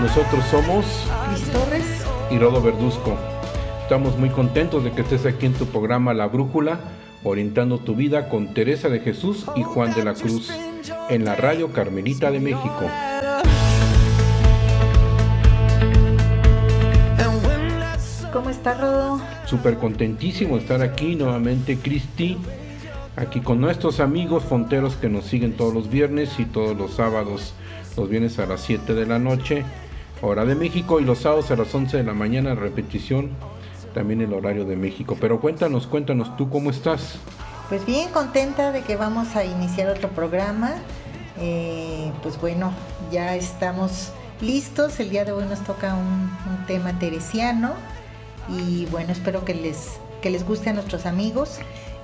nosotros somos Cris Torres y Rodo Verduzco. Estamos muy contentos de que estés aquí en tu programa La Brújula, orientando tu vida con Teresa de Jesús y Juan de la Cruz en la radio Carmelita de México. ¿Cómo está Rodo? Súper contentísimo de estar aquí nuevamente, Cristi, aquí con nuestros amigos fonteros que nos siguen todos los viernes y todos los sábados, los viernes a las 7 de la noche, hora de México, y los sábados a las 11 de la mañana, repetición, también el horario de México. Pero cuéntanos, cuéntanos, ¿tú cómo estás? Pues bien contenta de que vamos a iniciar otro programa. Eh, pues bueno, ya estamos listos. El día de hoy nos toca un, un tema teresiano y bueno, espero que les, que les guste a nuestros amigos.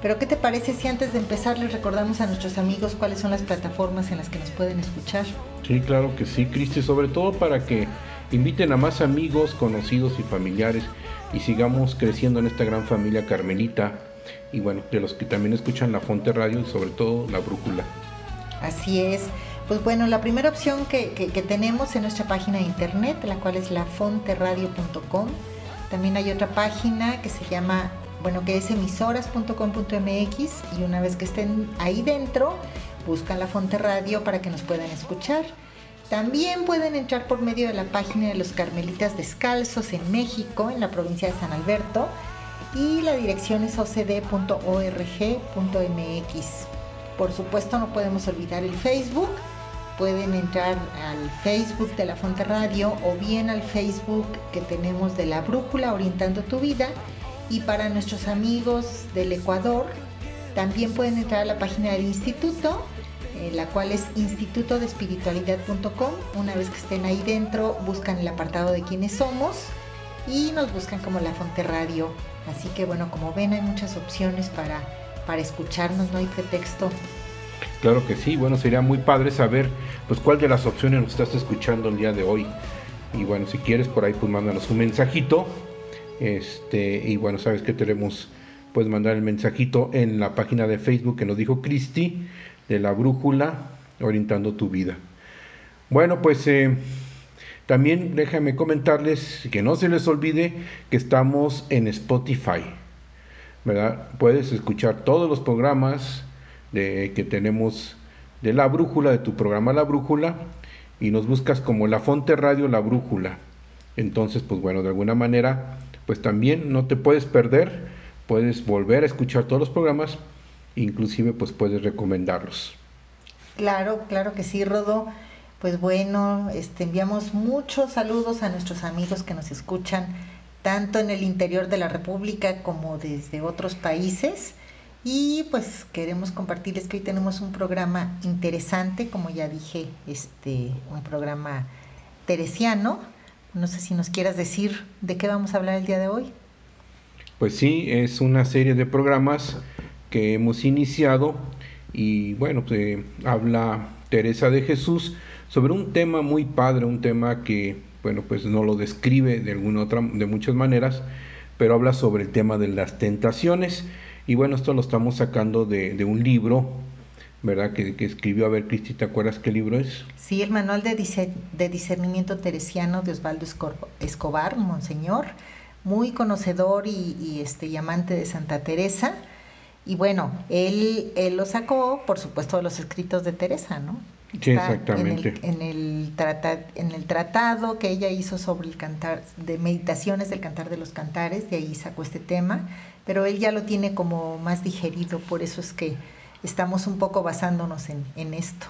Pero ¿qué te parece si antes de empezar les recordamos a nuestros amigos cuáles son las plataformas en las que nos pueden escuchar? Sí, claro que sí, Cristi, sobre todo para que inviten a más amigos, conocidos y familiares y sigamos creciendo en esta gran familia carmelita y bueno, de los que también escuchan la Fonte Radio y sobre todo la Brújula. Así es. Pues bueno, la primera opción que, que, que tenemos en nuestra página de internet, la cual es lafonteradio.com. También hay otra página que se llama, bueno, que es emisoras.com.mx y una vez que estén ahí dentro, buscan la Fonte Radio para que nos puedan escuchar. También pueden entrar por medio de la página de los Carmelitas Descalzos en México, en la provincia de San Alberto, y la dirección es ocd.org.mx. Por supuesto, no podemos olvidar el Facebook. Pueden entrar al Facebook de la Fonte Radio o bien al Facebook que tenemos de la Brújula Orientando tu Vida. Y para nuestros amigos del Ecuador, también pueden entrar a la página del instituto eh, la cual es institutodespiritualidad.com. Una vez que estén ahí dentro, buscan el apartado de quiénes somos y nos buscan como La Fonte Radio. Así que bueno, como ven, hay muchas opciones para, para escucharnos, no hay pretexto. Claro que sí, bueno, sería muy padre saber pues cuál de las opciones nos estás escuchando el día de hoy. Y bueno, si quieres por ahí pues mándanos un mensajito. Este, y bueno, sabes que tenemos puedes mandar el mensajito en la página de Facebook que nos dijo Cristi de la brújula orientando tu vida. Bueno, pues eh, también déjame comentarles que no se les olvide que estamos en Spotify. ¿verdad? Puedes escuchar todos los programas de, que tenemos de la brújula, de tu programa La Brújula, y nos buscas como La Fonte Radio La Brújula. Entonces, pues bueno, de alguna manera, pues también no te puedes perder, puedes volver a escuchar todos los programas inclusive pues puedes recomendarlos. Claro, claro que sí, Rodo. Pues bueno, este, enviamos muchos saludos a nuestros amigos que nos escuchan tanto en el interior de la República como desde otros países. Y pues queremos compartirles que hoy tenemos un programa interesante, como ya dije, este, un programa teresiano. No sé si nos quieras decir de qué vamos a hablar el día de hoy. Pues sí, es una serie de programas que hemos iniciado y bueno, pues, habla Teresa de Jesús sobre un tema muy padre, un tema que bueno, pues no lo describe de alguna otra de muchas maneras, pero habla sobre el tema de las tentaciones y bueno, esto lo estamos sacando de, de un libro ¿verdad? Que, que, escribió, a ver, Cristi, ¿te acuerdas qué libro es? Sí, el Manual de, de Discernimiento Teresiano de Osvaldo Escobar, Monseñor, muy conocedor y, y, este, y amante de Santa Teresa. Y bueno, él, él lo sacó, por supuesto, de los escritos de Teresa, ¿no? Sí, exactamente. En el, en el, trata, en el tratado que ella hizo sobre el cantar, de meditaciones del cantar de los cantares, de ahí sacó este tema, pero él ya lo tiene como más digerido, por eso es que estamos un poco basándonos en, en esto.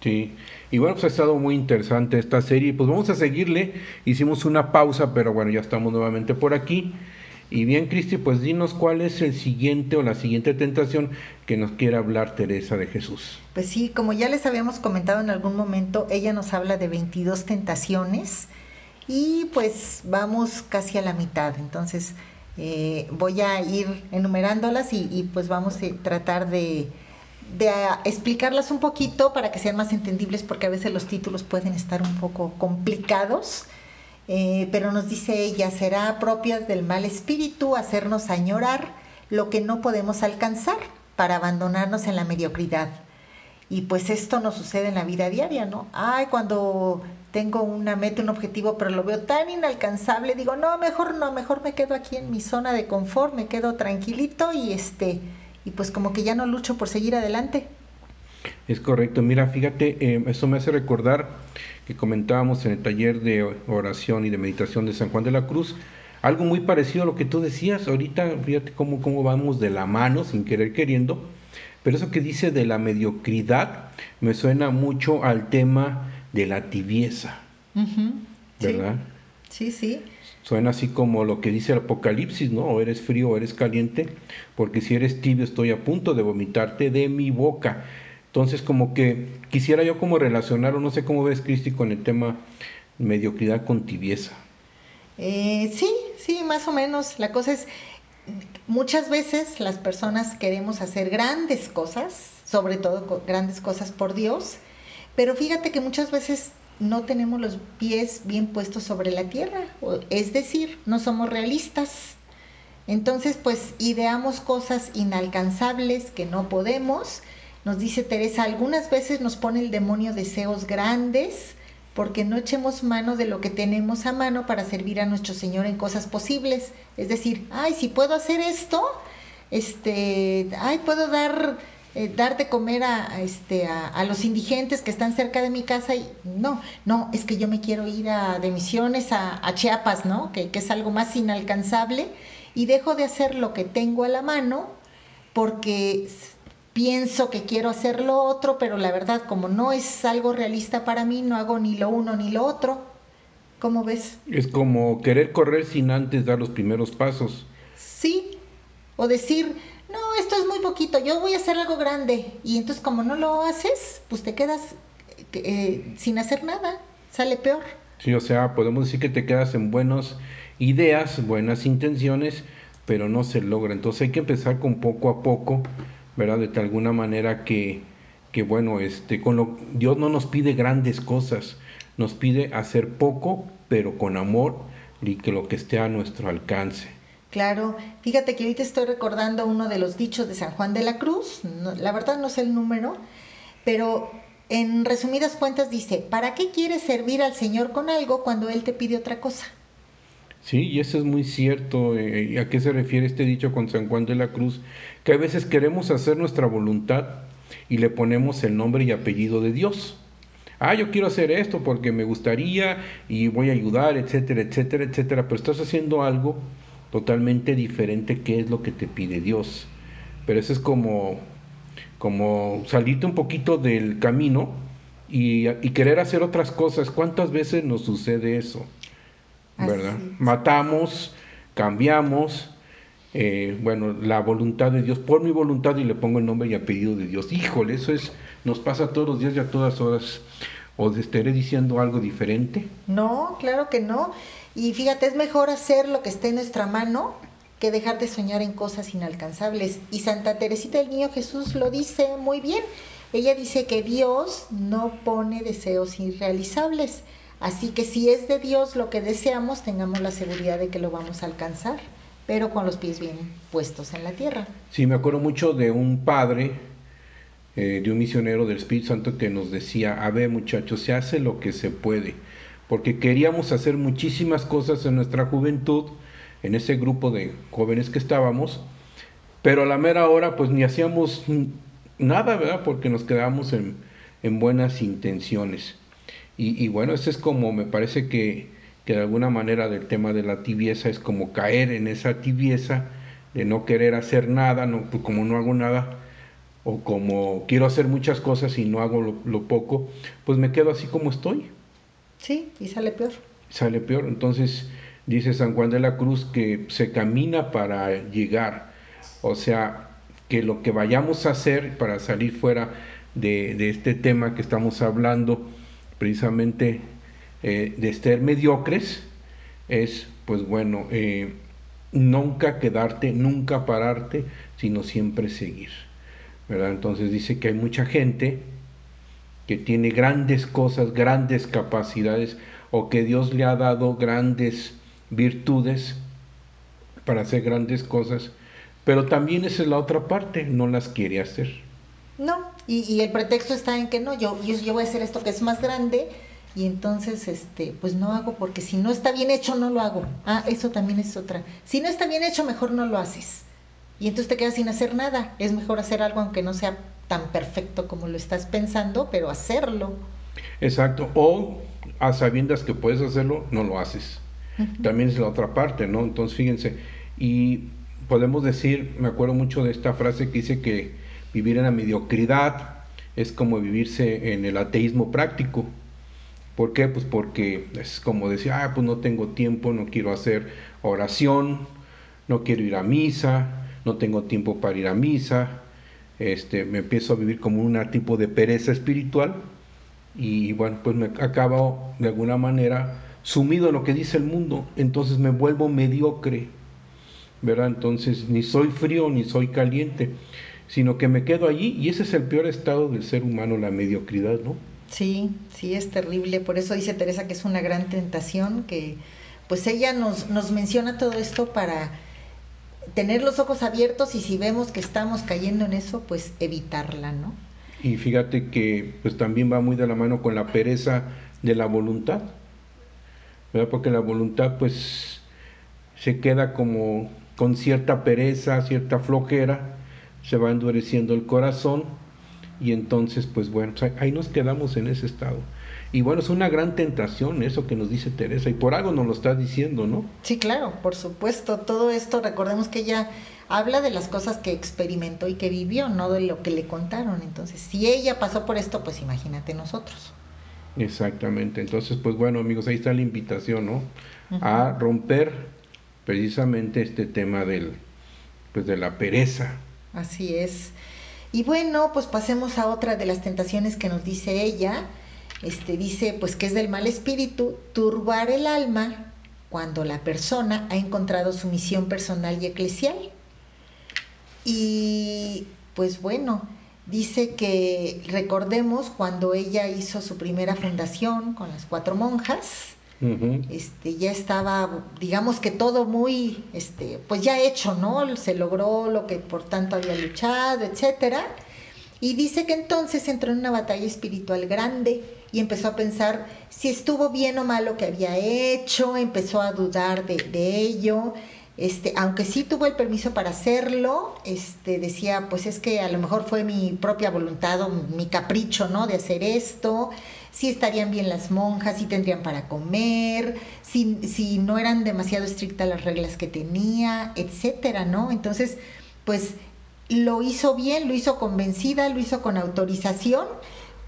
Sí, y bueno, pues ha estado muy interesante esta serie, pues vamos a seguirle, hicimos una pausa, pero bueno, ya estamos nuevamente por aquí. Y bien, Cristi, pues dinos cuál es el siguiente o la siguiente tentación que nos quiere hablar Teresa de Jesús. Pues sí, como ya les habíamos comentado en algún momento, ella nos habla de 22 tentaciones y pues vamos casi a la mitad. Entonces eh, voy a ir enumerándolas y, pues vamos a tratar de, explicarlas un poquito para que sean más entendibles porque a veces los títulos pueden estar un poco complicados. Eh, pero nos dice ella, será propia del mal espíritu hacernos añorar lo que no podemos alcanzar para abandonarnos en la mediocridad. Y pues esto nos sucede en la vida diaria, ¿no? Ay, cuando tengo una meta, un objetivo, pero lo veo tan inalcanzable, digo, no, mejor no, mejor me quedo aquí en mi zona de confort, me quedo tranquilito y este, y pues como que ya no lucho por seguir adelante. Es correcto, mira, fíjate, eh, eso me hace recordar que comentábamos en el taller de oración y de meditación de San Juan de la Cruz, algo muy parecido a lo que tú decías, ahorita fíjate cómo, cómo vamos de la mano, sin querer queriendo, pero eso que dice de la mediocridad me suena mucho al tema de la tibieza, ¿verdad? Sí. sí, Suena así como lo que dice el Apocalipsis, ¿no? O eres frío o eres caliente, porque si eres tibio estoy a punto de vomitarte de mi boca. Entonces como que quisiera yo como relacionar, o no sé cómo ves Cristi con el tema mediocridad con tibieza. Eh, sí, sí, más o menos. La cosa es, muchas veces las personas queremos hacer grandes cosas, sobre todo grandes cosas por Dios, pero fíjate que muchas veces no tenemos los pies bien puestos sobre la tierra, es decir, no somos realistas. Entonces, pues ideamos cosas inalcanzables que no podemos. Nos dice Teresa, algunas veces nos pone el demonio deseos grandes porque no echemos mano de lo que tenemos a mano para servir a nuestro Señor en cosas posibles. Es decir, ay, si puedo hacer esto, este, ay, puedo dar, eh, dar de comer a, este, a, los indigentes que están cerca de mi casa y no, no, es que yo me quiero ir a, de misiones a, Chiapas, ¿no? Que, que es algo más inalcanzable y dejo de hacer lo que tengo a la mano porque pienso que quiero hacer lo otro, pero la verdad, como no es algo realista para mí, no hago ni lo uno ni lo otro. ¿Cómo ves? Es como querer correr sin antes dar los primeros pasos. Sí, o decir, poquito, yo voy a hacer algo grande. Y entonces como no lo haces, pues te quedas eh, sin hacer nada, sale peor. Sí, o sea, podemos decir que te quedas en buenas ideas, buenas intenciones, pero no se logra. Entonces hay que empezar con poco a poco ¿verdad? De alguna manera que, que bueno, este, con lo, Dios no nos pide grandes cosas, nos pide hacer poco, pero con amor y que lo que esté a nuestro alcance. Claro, fíjate que ahorita estoy recordando uno de los dichos de San Juan de la Cruz, la verdad no sé el número, pero en resumidas cuentas dice, ¿para qué quieres servir al Señor con algo cuando Él te pide otra cosa? Sí, y eso es muy cierto. Eh, ¿A qué se refiere este dicho con San Juan de la Cruz? Que a veces queremos hacer nuestra voluntad y le ponemos el nombre y apellido de Dios. Ah, yo quiero hacer esto porque me gustaría y voy a ayudar, etcétera, etcétera, etcétera. Pero estás haciendo algo totalmente diferente que es lo que te pide Dios. Pero eso es como, como salirte un poquito del camino y, y querer hacer otras cosas. ¿Cuántas veces nos sucede eso? ¿verdad? Matamos, cambiamos, eh, bueno, la voluntad de Dios, por mi voluntad y le pongo el nombre y apellido de Dios. Híjole, eso es, nos pasa todos los días y a todas horas. ¿O estaré diciendo algo diferente? No, claro que no. Y fíjate, es mejor hacer lo que esté en nuestra mano que dejar de soñar en cosas inalcanzables. Y Santa Teresita del Niño Jesús lo dice muy bien. Ella dice que Dios no pone deseos irrealizables, Así que si es de Dios lo que deseamos, tengamos la seguridad de que lo vamos a alcanzar, pero con los pies bien puestos en la tierra. Sí, me acuerdo mucho de un padre, eh, de un misionero del Espíritu Santo que nos decía, a ver muchachos, se hace lo que se puede, porque queríamos hacer muchísimas cosas en nuestra juventud, en ese grupo de jóvenes que estábamos, pero a la mera hora pues ni hacíamos nada, ¿verdad? Porque nos quedábamos en, en buenas intenciones. Y, bueno, ese es como, me parece que, que de alguna manera del tema de la tibieza es como caer en esa tibieza de no querer hacer nada, pues como no hago nada, o como quiero hacer muchas cosas y no hago lo, poco, pues me quedo así como estoy. Sí, y sale peor. Sale peor. Entonces dice San Juan de la Cruz que se camina para llegar. O sea, que lo que vayamos a hacer para salir fuera de, de este tema que estamos hablando, precisamente eh, de ser mediocres es, pues bueno, eh, nunca quedarte, nunca pararte, sino siempre seguir. ¿verdad? Entonces dice que hay mucha gente que tiene grandes cosas, grandes capacidades, o que Dios le ha dado grandes virtudes para hacer grandes cosas, pero también esa es la otra parte, no las quiere hacer. No, y, el pretexto está en que no, yo, yo, yo voy a hacer esto que es más grande, y entonces este pues no hago porque si no está bien hecho no lo hago. Ah eso también es otra. Si no está bien hecho mejor no lo haces. Y entonces te quedas sin hacer nada. Es mejor hacer algo aunque no sea tan perfecto como lo estás pensando pero hacerlo. Exacto. O a sabiendas que puedes hacerlo no lo haces. También es la otra parte no entonces fíjense y podemos decir me acuerdo mucho de esta frase que dice que vivir en la mediocridad es como vivirse en el ateísmo práctico. ¿Por qué? Pues porque es como decir, ah, pues no tengo tiempo, no quiero hacer oración, no quiero ir a misa, no tengo tiempo para ir a misa, este, me empiezo a vivir como un tipo de pereza espiritual y bueno, pues me acabo de alguna manera sumido en lo que dice el mundo, entonces me vuelvo mediocre, ¿verdad? Entonces ni soy frío ni soy caliente, sino que me quedo allí y ese es el peor estado del ser humano, la mediocridad, ¿no? Sí, sí, es terrible. Por eso dice Teresa que es una gran tentación, que pues ella nos, nos menciona todo esto para tener los ojos abiertos y si vemos que estamos cayendo en eso, pues evitarla, ¿no? Y fíjate que pues también va muy de la mano con la pereza de la voluntad, ¿verdad? Porque la voluntad pues se queda como con cierta pereza, cierta flojera, se va endureciendo el corazón y entonces, pues bueno, ahí nos quedamos en ese estado. Y bueno, es una gran tentación eso que nos dice Teresa, y por algo nos lo está diciendo, ¿no? Sí, claro, por supuesto. Todo esto, recordemos que ella habla de las cosas que experimentó y que vivió, no de lo que le contaron. Entonces, si ella pasó por esto, pues imagínate nosotros. Exactamente. Entonces, pues bueno, amigos, ahí está la invitación, ¿no? A romper precisamente este tema del, pues de la pereza. Así es. Y bueno, pues pasemos a otra de las tentaciones que nos dice ella. Este dice, pues que es del mal espíritu, turbar el alma cuando la persona ha encontrado su misión personal y eclesial. Y pues bueno, dice que recordemos cuando ella hizo su primera fundación con las cuatro monjas, este, ya estaba, digamos que todo muy, este, pues ya hecho, ¿no? Se logró lo que por tanto había luchado, etcétera. Y dice que entonces entró en una batalla espiritual grande y empezó a pensar si estuvo bien o mal lo que había hecho, empezó a dudar de, de ello. Este, aunque sí tuvo el permiso para hacerlo, este, decía, pues es que a lo mejor fue mi propia voluntad o mi capricho, ¿no? De hacer esto si estarían bien las monjas, si tendrían para comer, si, si no eran demasiado estrictas las reglas que tenía, etcétera, ¿no? Entonces, pues lo hizo bien, lo hizo convencida, lo hizo con autorización,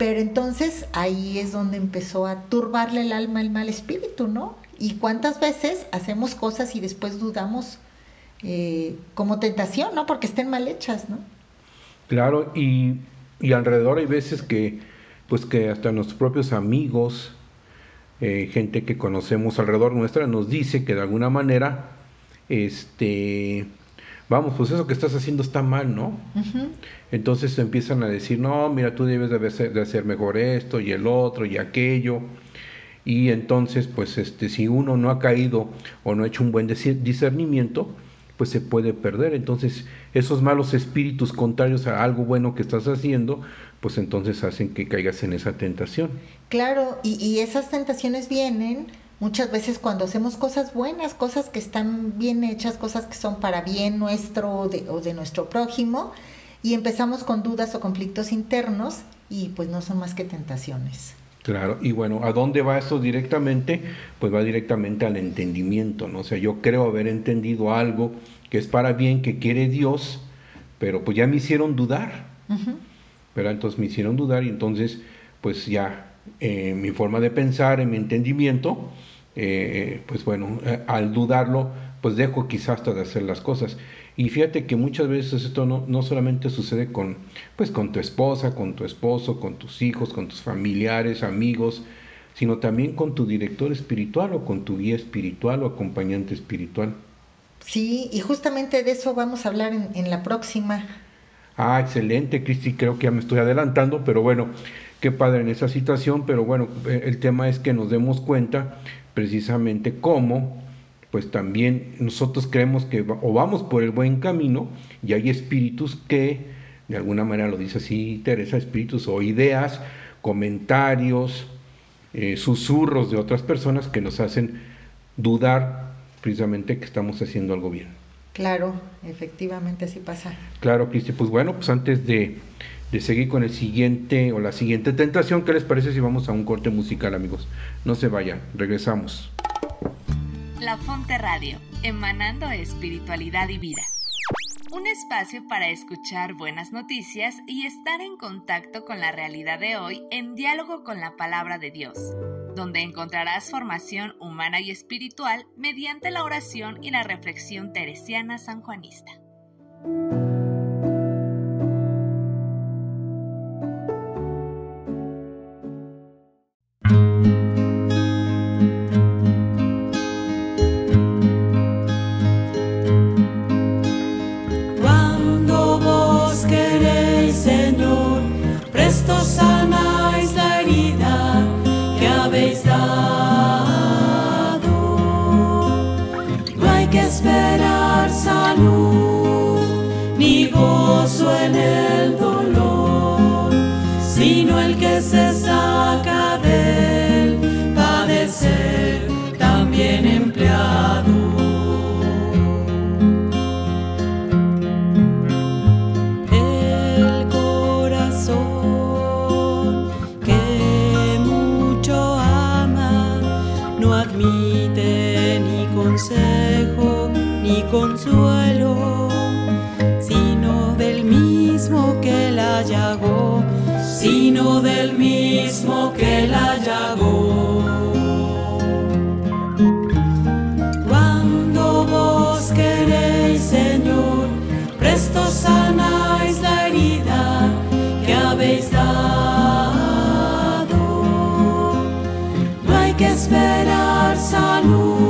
pero entonces ahí es donde empezó a turbarle el alma el mal espíritu, ¿no? Y cuántas veces hacemos cosas y después dudamos eh, como tentación, ¿no? Porque estén mal hechas, ¿no? Claro, y, y alrededor hay veces que pues que hasta nuestros propios amigos, eh, gente que conocemos alrededor nuestra, nos dice que de alguna manera, este, vamos, pues eso que estás haciendo está mal, ¿no? Entonces empiezan a decir, no, mira, tú debes de hacer, mejor esto y el otro y aquello. Y entonces, pues, este, si uno no ha caído o no ha hecho un buen discernimiento, pues se puede perder. Entonces, esos malos espíritus contrarios a algo bueno que estás haciendo, pues entonces hacen que caigas en esa tentación. Claro, y, esas tentaciones vienen muchas veces cuando hacemos cosas buenas, cosas que están bien hechas, cosas que son para bien nuestro o de, o de nuestro prójimo, y empezamos con dudas o conflictos internos y pues no son más que tentaciones. Claro, y bueno, ¿a dónde va eso directamente? Pues va directamente al entendimiento, ¿no? O sea, yo creo haber entendido algo que es para bien, que quiere Dios, pero pues ya me hicieron dudar. Pero Entonces me hicieron dudar y entonces pues ya eh, mi forma de pensar, en mi entendimiento, eh, pues bueno, eh, al dudarlo, pues dejo quizás hasta de hacer las cosas. Y fíjate que muchas veces esto no, no solamente sucede con, pues con tu esposa, con tu esposo, con tus hijos, con tus familiares, amigos, sino también con tu director espiritual o con tu guía espiritual o acompañante espiritual. Sí, y justamente de eso vamos a hablar en, la próxima. Ah, excelente, Cristi, creo que ya me estoy adelantando, pero bueno, qué padre en esa situación, pero bueno, eh, el tema es que nos demos cuenta precisamente cómo, pues también nosotros creemos que o vamos por el buen camino y hay espíritus que, de alguna manera lo dice así Teresa, espíritus o ideas, comentarios, eh, susurros de otras personas que nos hacen dudar precisamente que estamos haciendo algo bien. Claro, efectivamente así pasa. Claro, Cristi, pues bueno, pues antes de, de seguir con el siguiente o la siguiente tentación, ¿qué les parece si vamos a un corte musical, amigos? No se vayan, regresamos. La Fonte Radio, emanando espiritualidad y vida. Un espacio para escuchar buenas noticias y estar en contacto con la realidad de hoy en diálogo con la palabra de Dios, donde encontrarás formación humana y espiritual mediante la oración y la reflexión teresiana sanjuanista. que esperar salud ni gozo en el dolor, sino el que se saca de sino del mismo que la llagó, sino del mismo que la llagó. Cuando vos queréis, Señor, presto sanáis la herida que habéis dado. No hay que esperar salud.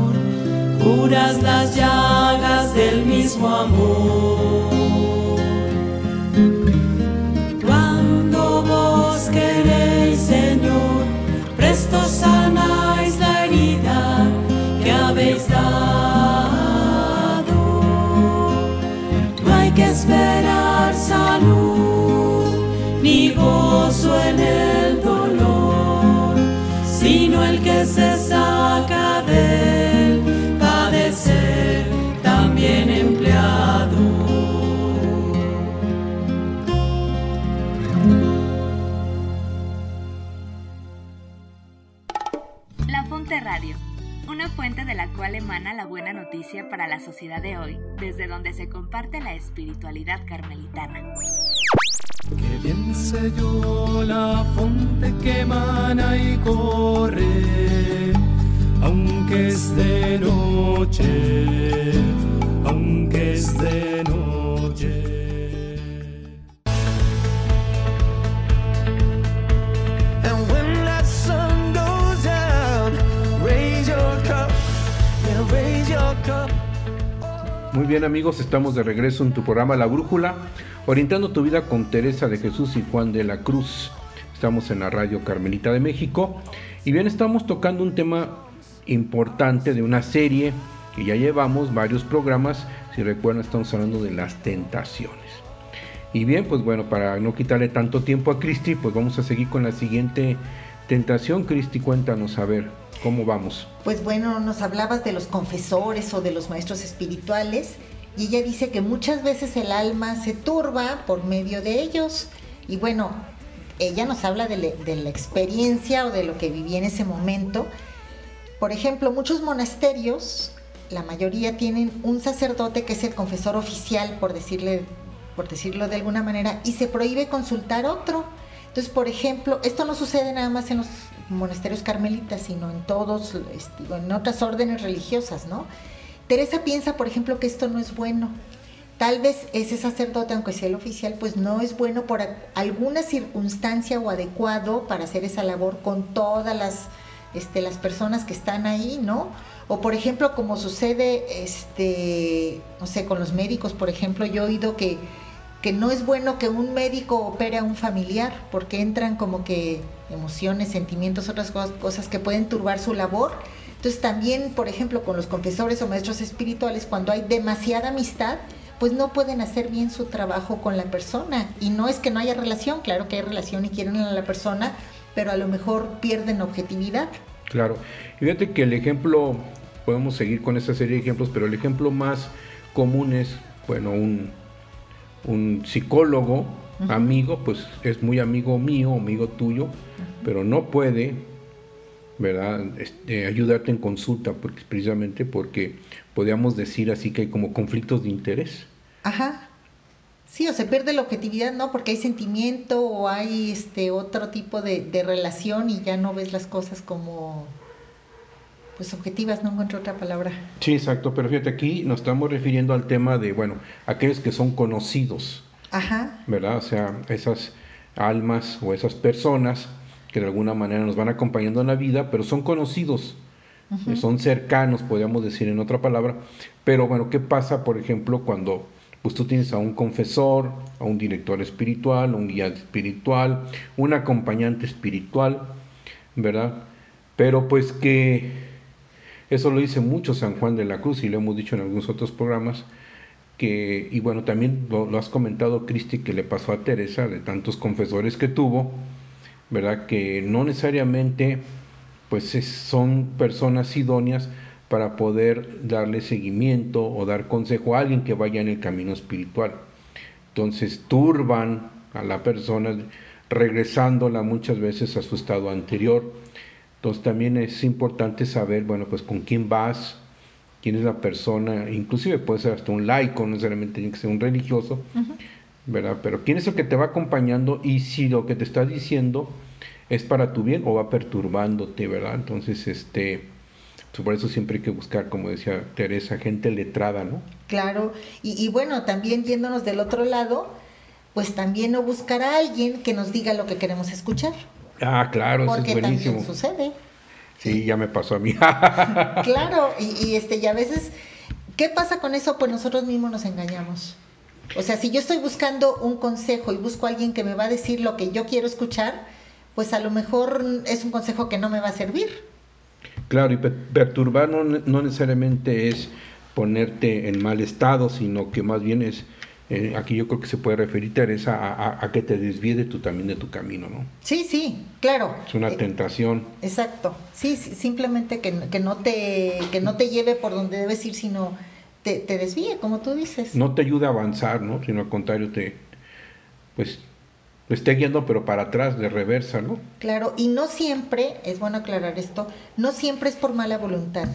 curas las llagas del mismo amor. Cuando vos queréis, Señor, presto sanáis la herida que habéis dado. No hay que esperar salud ni gozo en el dolor, sino el que se emana la buena noticia para la sociedad de hoy, desde donde se comparte la espiritualidad carmelitana. Que bien sé yo la fuente que emana y corre, aunque es de noche, aunque es de noche. Muy bien amigos, estamos de regreso en tu programa La Brújula Orientando tu vida con Teresa de Jesús y Juan de la Cruz. Estamos en la radio Carmelita de México. Y bien, estamos tocando un tema importante de una serie que ya llevamos varios programas. Si recuerdan, estamos hablando de las tentaciones. Y bien, pues bueno, para no quitarle tanto tiempo a Cristi, pues vamos a seguir con la siguiente tentación. Cristi, cuéntanos a ver cómo vamos. Pues bueno, nos hablabas de los confesores o de los maestros espirituales y ella dice que muchas veces el alma se turba por medio de ellos. Y bueno, ella nos habla de, la experiencia o de lo que vivía en ese momento. Por ejemplo, muchos monasterios, la mayoría tienen un sacerdote que es el confesor oficial, por decirle, por decirlo de alguna manera, y se prohíbe consultar otro. Entonces, por ejemplo, esto no sucede nada más en los monasterios carmelitas, sino en todos, este, en otras órdenes religiosas, ¿no? Teresa piensa, por ejemplo, que esto no es bueno. Tal vez ese sacerdote, aunque sea el oficial, pues no es bueno por alguna circunstancia o adecuado para hacer esa labor con todas las, este, las personas que están ahí, ¿no? O por ejemplo, como sucede, este, no sé, con los médicos, por ejemplo, yo he oído que, que no es bueno que un médico opere a un familiar, porque entran como que emociones, sentimientos, otras cosas, que pueden turbar su labor. Entonces también, por ejemplo, con los confesores o maestros espirituales, cuando hay demasiada amistad, pues no pueden hacer bien su trabajo con la persona. Y no es que no haya relación, claro que hay relación y quieren a la persona, pero a lo mejor pierden objetividad. Claro. Y fíjate que el ejemplo, podemos seguir con esta serie de ejemplos, pero el ejemplo más común es, bueno, un, un psicólogo, amigo, pues es muy amigo mío, amigo tuyo, pero no puede, ¿verdad?, este, ayudarte en consulta, porque, precisamente porque podríamos decir así que hay como conflictos de interés. Ajá. Sí, o se pierde la objetividad, ¿no? Porque hay sentimiento o hay este otro tipo de, de relación y ya no ves las cosas como pues objetivas, no encuentro otra palabra. Sí, exacto, pero fíjate, aquí nos estamos refiriendo al tema de, bueno, aquellos que son conocidos, Ajá. ¿verdad? O sea, esas almas o esas personas que de alguna manera nos van acompañando en la vida, pero son conocidos, son cercanos, podríamos decir en otra palabra. Pero bueno, ¿qué pasa, por ejemplo, cuando pues tú tienes a un confesor, a un director espiritual, un guía espiritual, un acompañante espiritual, ¿verdad? Pero pues que eso lo dice mucho San Juan de la Cruz y lo hemos dicho en algunos otros programas, que, y bueno, también lo, has comentado, Cristi, que le pasó a Teresa, de tantos confesores que tuvo, ¿verdad? Que no necesariamente, pues es- son personas idóneas para poder darle seguimiento o dar consejo a alguien que vaya en el camino espiritual. Entonces turban a la persona, regresándola muchas veces a su estado anterior. Entonces también es importante saber, bueno, pues con quién vas, quién es la persona, inclusive puede ser hasta un laico, no necesariamente tiene que ser un religioso. ¿verdad? Pero quién es el que te va acompañando y si lo que te está diciendo es para tu bien o va perturbándote, ¿verdad? Entonces, este, pues, por eso siempre hay que buscar, como decía Teresa, gente letrada, ¿no? Claro, y, y bueno, también yéndonos del otro lado, pues también no buscar a alguien que nos diga lo que queremos escuchar, Ah, claro, eso es porque buenísimo. también sucede. Sí, ya me pasó a mí. Claro, y, y, este, y a veces, ¿qué pasa con eso? Pues nosotros mismos nos engañamos. O sea, si yo estoy buscando un consejo y busco a alguien que me va a decir lo que yo quiero escuchar, pues a lo mejor es un consejo que no me va a servir. Claro, y pe- perturbar no necesariamente es ponerte en mal estado, sino que más bien es, eh, aquí yo creo que se puede referir, Teresa, a, a- a que te desvíe de tu, también de tu camino, ¿no? Sí, sí, claro. Es una Eh, tentación. Exacto. Sí, sí, simplemente que, que no te que no te lleve por donde debes ir, sino te, te desvíe, como tú dices. No te ayuda a avanzar, ¿no? Sino al contrario, te, pues, te esté guiando, pero para atrás, de reversa, ¿no? Claro, y no siempre, es bueno aclarar esto, no siempre es por mala voluntad.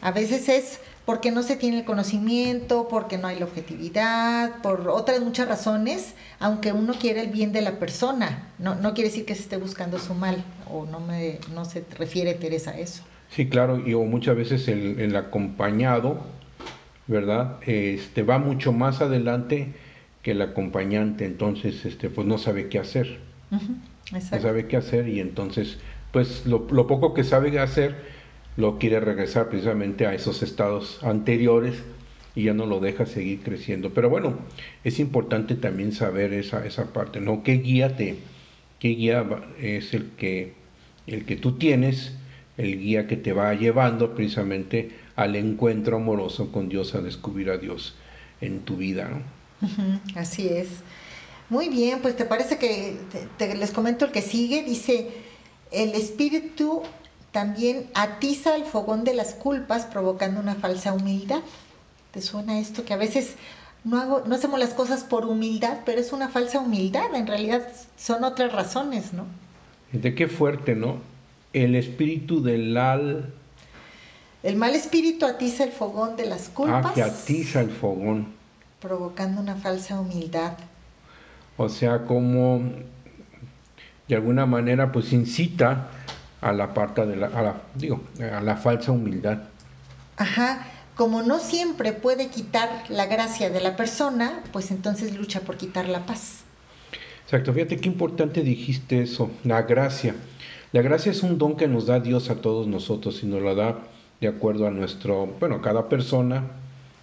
A veces es porque no se tiene el conocimiento, porque no hay la objetividad, por otras muchas razones, aunque uno quiere el bien de la persona. No, no quiere decir que se esté buscando su mal, o no, me, no se refiere Teresa a eso. Sí, claro, y o muchas veces el, el acompañado, ¿verdad? Este va mucho más adelante que el acompañante, entonces, este, pues no sabe qué hacer. No sabe qué hacer y entonces pues lo, lo poco que sabe hacer lo quiere regresar precisamente a esos estados anteriores y ya no lo deja seguir creciendo pero bueno es importante también saber esa, esa parte no qué guía te qué guía es el que el que tú tienes el guía que te va llevando precisamente al encuentro amoroso con Dios a descubrir a Dios en tu vida ¿no? Así es. Muy bien, pues te parece que te- les comento el que sigue. Dice, el espíritu también atiza el fogón de las culpas provocando una falsa humildad. ¿Te suena esto? Que a veces no, hago, no hacemos las cosas por humildad, pero es una falsa humildad, en realidad son otras razones, ¿no? De qué fuerte, ¿no? El espíritu del al... El mal espíritu atiza el fogón de las culpas. Ah, que atiza el fogón. Provocando una falsa humildad. O sea, como de alguna manera pues incita a la parte de la, a la, digo, a la falsa humildad. Ajá, como no siempre puede quitar la gracia de la persona, pues entonces lucha por quitar la paz. Exacto, fíjate qué importante dijiste eso, la gracia. La gracia es un don que nos da Dios a todos nosotros y nos la da de acuerdo a nuestro, bueno, a cada persona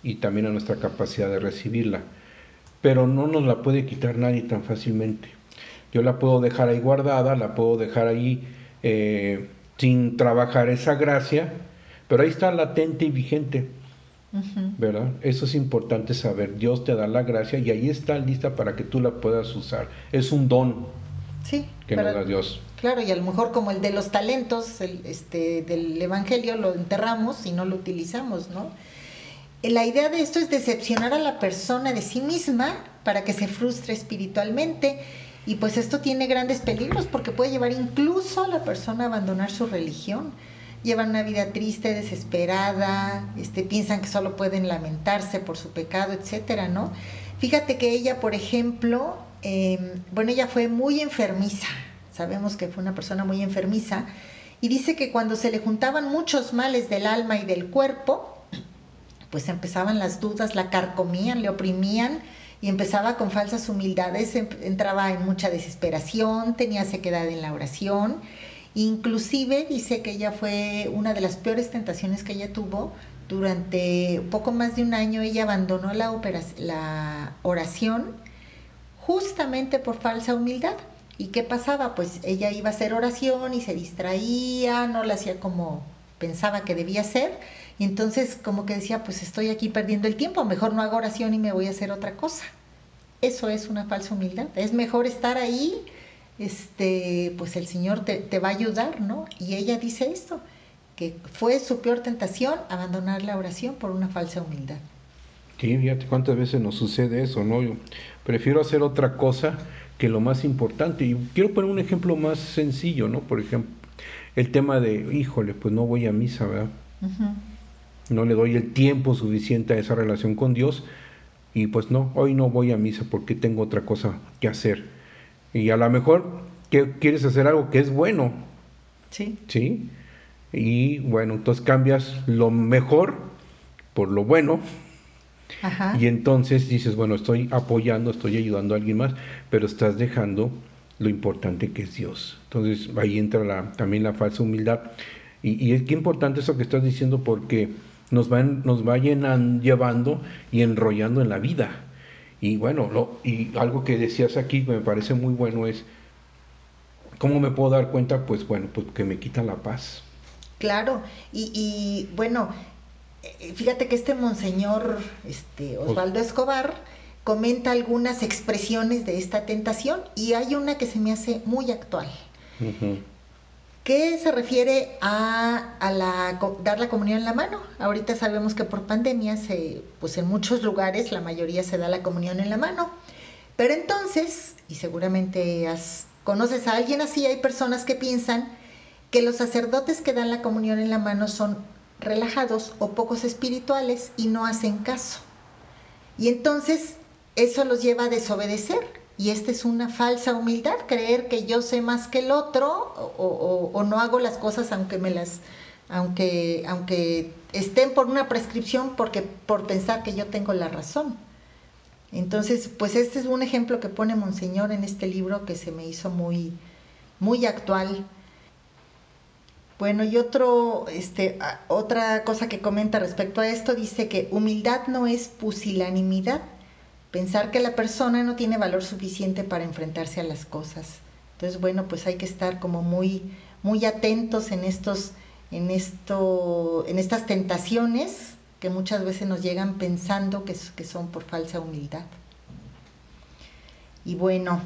y también a nuestra capacidad de recibirla. Pero no nos la puede quitar nadie tan fácilmente. Yo la puedo dejar ahí guardada, la puedo dejar ahí eh, sin trabajar esa gracia, pero ahí está latente y vigente. ¿Verdad? Eso es importante saber. Dios te da la gracia y ahí está lista para que tú la puedas usar. Es un don sí, que nos da Dios. Claro, y a lo mejor como el de los talentos el, este, del Evangelio lo enterramos y no lo utilizamos, ¿no? La idea de esto es decepcionar a la persona de sí misma para que se frustre espiritualmente y pues esto tiene grandes peligros porque puede llevar incluso a la persona a abandonar su religión. Llevan una vida triste, desesperada, este, piensan que solo pueden lamentarse por su pecado, etcétera, ¿no? Fíjate que ella, por ejemplo, em, bueno, ella fue muy enfermiza, sabemos que fue una persona muy enfermiza, y dice que cuando se le juntaban muchos males del alma y del cuerpo, pues empezaban las dudas, la carcomían, le oprimían, y empezaba con falsas humildades, em, entraba en mucha desesperación, tenía sequedad en la oración. Inclusive dice que ella fue una de las peores tentaciones que ella tuvo. Durante poco más de un año ella abandonó la, oración justamente por falsa humildad. ¿Y qué pasaba? Pues ella iba a hacer oración y se distraía, no la hacía como pensaba que debía ser entonces como que decía, pues estoy aquí perdiendo el tiempo, mejor no hago oración y me voy a hacer otra cosa. Eso es una falsa humildad. Es mejor estar ahí, este, pues el Señor te, te va a ayudar, ¿no? Y ella dice esto, que fue su peor tentación abandonar la oración por una falsa humildad. Sí, fíjate cuántas veces nos sucede eso, ¿no? Yo prefiero hacer otra cosa que lo más importante. Y quiero poner un ejemplo más sencillo, ¿no? Por ejemplo, el tema de, híjole, pues no voy a misa, ¿verdad? No le doy el tiempo suficiente a esa relación con Dios y pues no, hoy no voy a misa porque tengo otra cosa que hacer. Y a lo mejor que quieres hacer algo que es bueno. Sí. Sí. Y bueno, entonces cambias lo mejor por lo bueno. Ajá. Y entonces dices, bueno, estoy apoyando, estoy ayudando a alguien más, pero estás dejando lo importante que es Dios. Entonces ahí entra la, también la falsa humildad. Y, y es que importante eso que estás diciendo porque nos van, nos vayan llevando y enrollando en la vida. Y bueno, lo, y algo que decías aquí que me parece muy bueno es, ¿cómo me puedo dar cuenta? Pues bueno, pues que me quita la paz. Claro, y, y bueno, eh, fíjate que este monseñor este, Osvaldo Escobar comenta algunas expresiones de esta tentación y hay una que se me hace muy actual. Uh ¿Qué se refiere a, la, dar la comunión en la mano. Ahorita sabemos que por pandemia, se, pues en muchos lugares la mayoría se da la comunión en la mano. Pero entonces, y seguramente conoces a alguien así, hay personas que piensan que los sacerdotes que dan la comunión en la mano son relajados o pocos espirituales y no hacen caso. Y entonces eso los lleva a desobedecer y esta es una falsa humildad, creer que yo sé más que el otro o, no hago las cosas aunque me las, aunque, aunque estén por una prescripción porque, por pensar que yo tengo la razón. Entonces, pues este es un ejemplo que pone Monseñor en este libro que se me hizo muy, muy actual. Bueno, y otro, este, otra cosa que comenta respecto a esto dice que humildad no es pusilanimidad, pensar que la persona no tiene valor suficiente para enfrentarse a las cosas. Entonces, bueno, pues hay que estar como muy, muy atentos en estos, en esto, en estas tentaciones que muchas veces nos llegan pensando que, son por falsa humildad. Y bueno,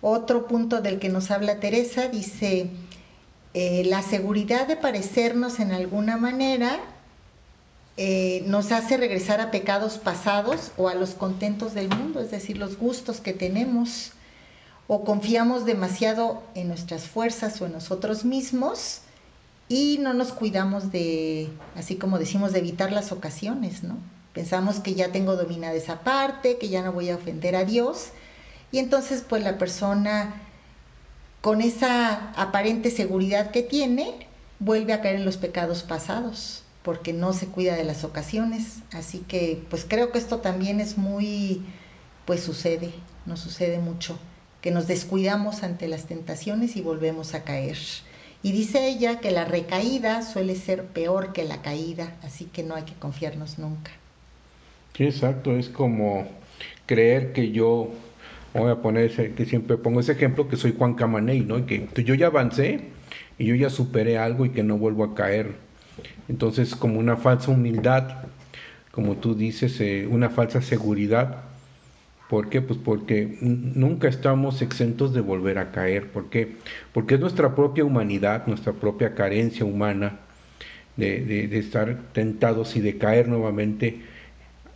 otro punto del que nos habla Teresa dice, eh, la seguridad de parecernos en alguna manera eh, nos hace regresar a pecados pasados o a los contentos del mundo, es decir, los gustos que tenemos, o confiamos demasiado en nuestras fuerzas o en nosotros mismos y no nos cuidamos de, así como decimos, de evitar las ocasiones, ¿no? Pensamos que ya tengo dominada esa parte, que ya no voy a ofender a Dios, y entonces pues la persona con esa aparente seguridad que tiene vuelve a caer en los pecados pasados porque no se cuida de las ocasiones. Así que pues creo que esto también es muy, pues sucede, nos sucede mucho, que nos descuidamos ante las tentaciones y volvemos a caer. Y dice ella que la recaída suele ser peor que la caída, así que no hay que confiarnos nunca. Sí, exacto, es como creer que yo, voy a poner ese, que siempre pongo ese ejemplo, que soy Juan Camaney, ¿no? Y que yo ya avancé y yo ya superé algo y que no vuelvo a caer entonces, como una falsa humildad, como tú dices, eh, una falsa seguridad. ¿Por qué? Pues porque nunca estamos exentos de volver a caer. ¿Por qué? Porque es nuestra propia humanidad, nuestra propia carencia humana de, estar tentados y de caer nuevamente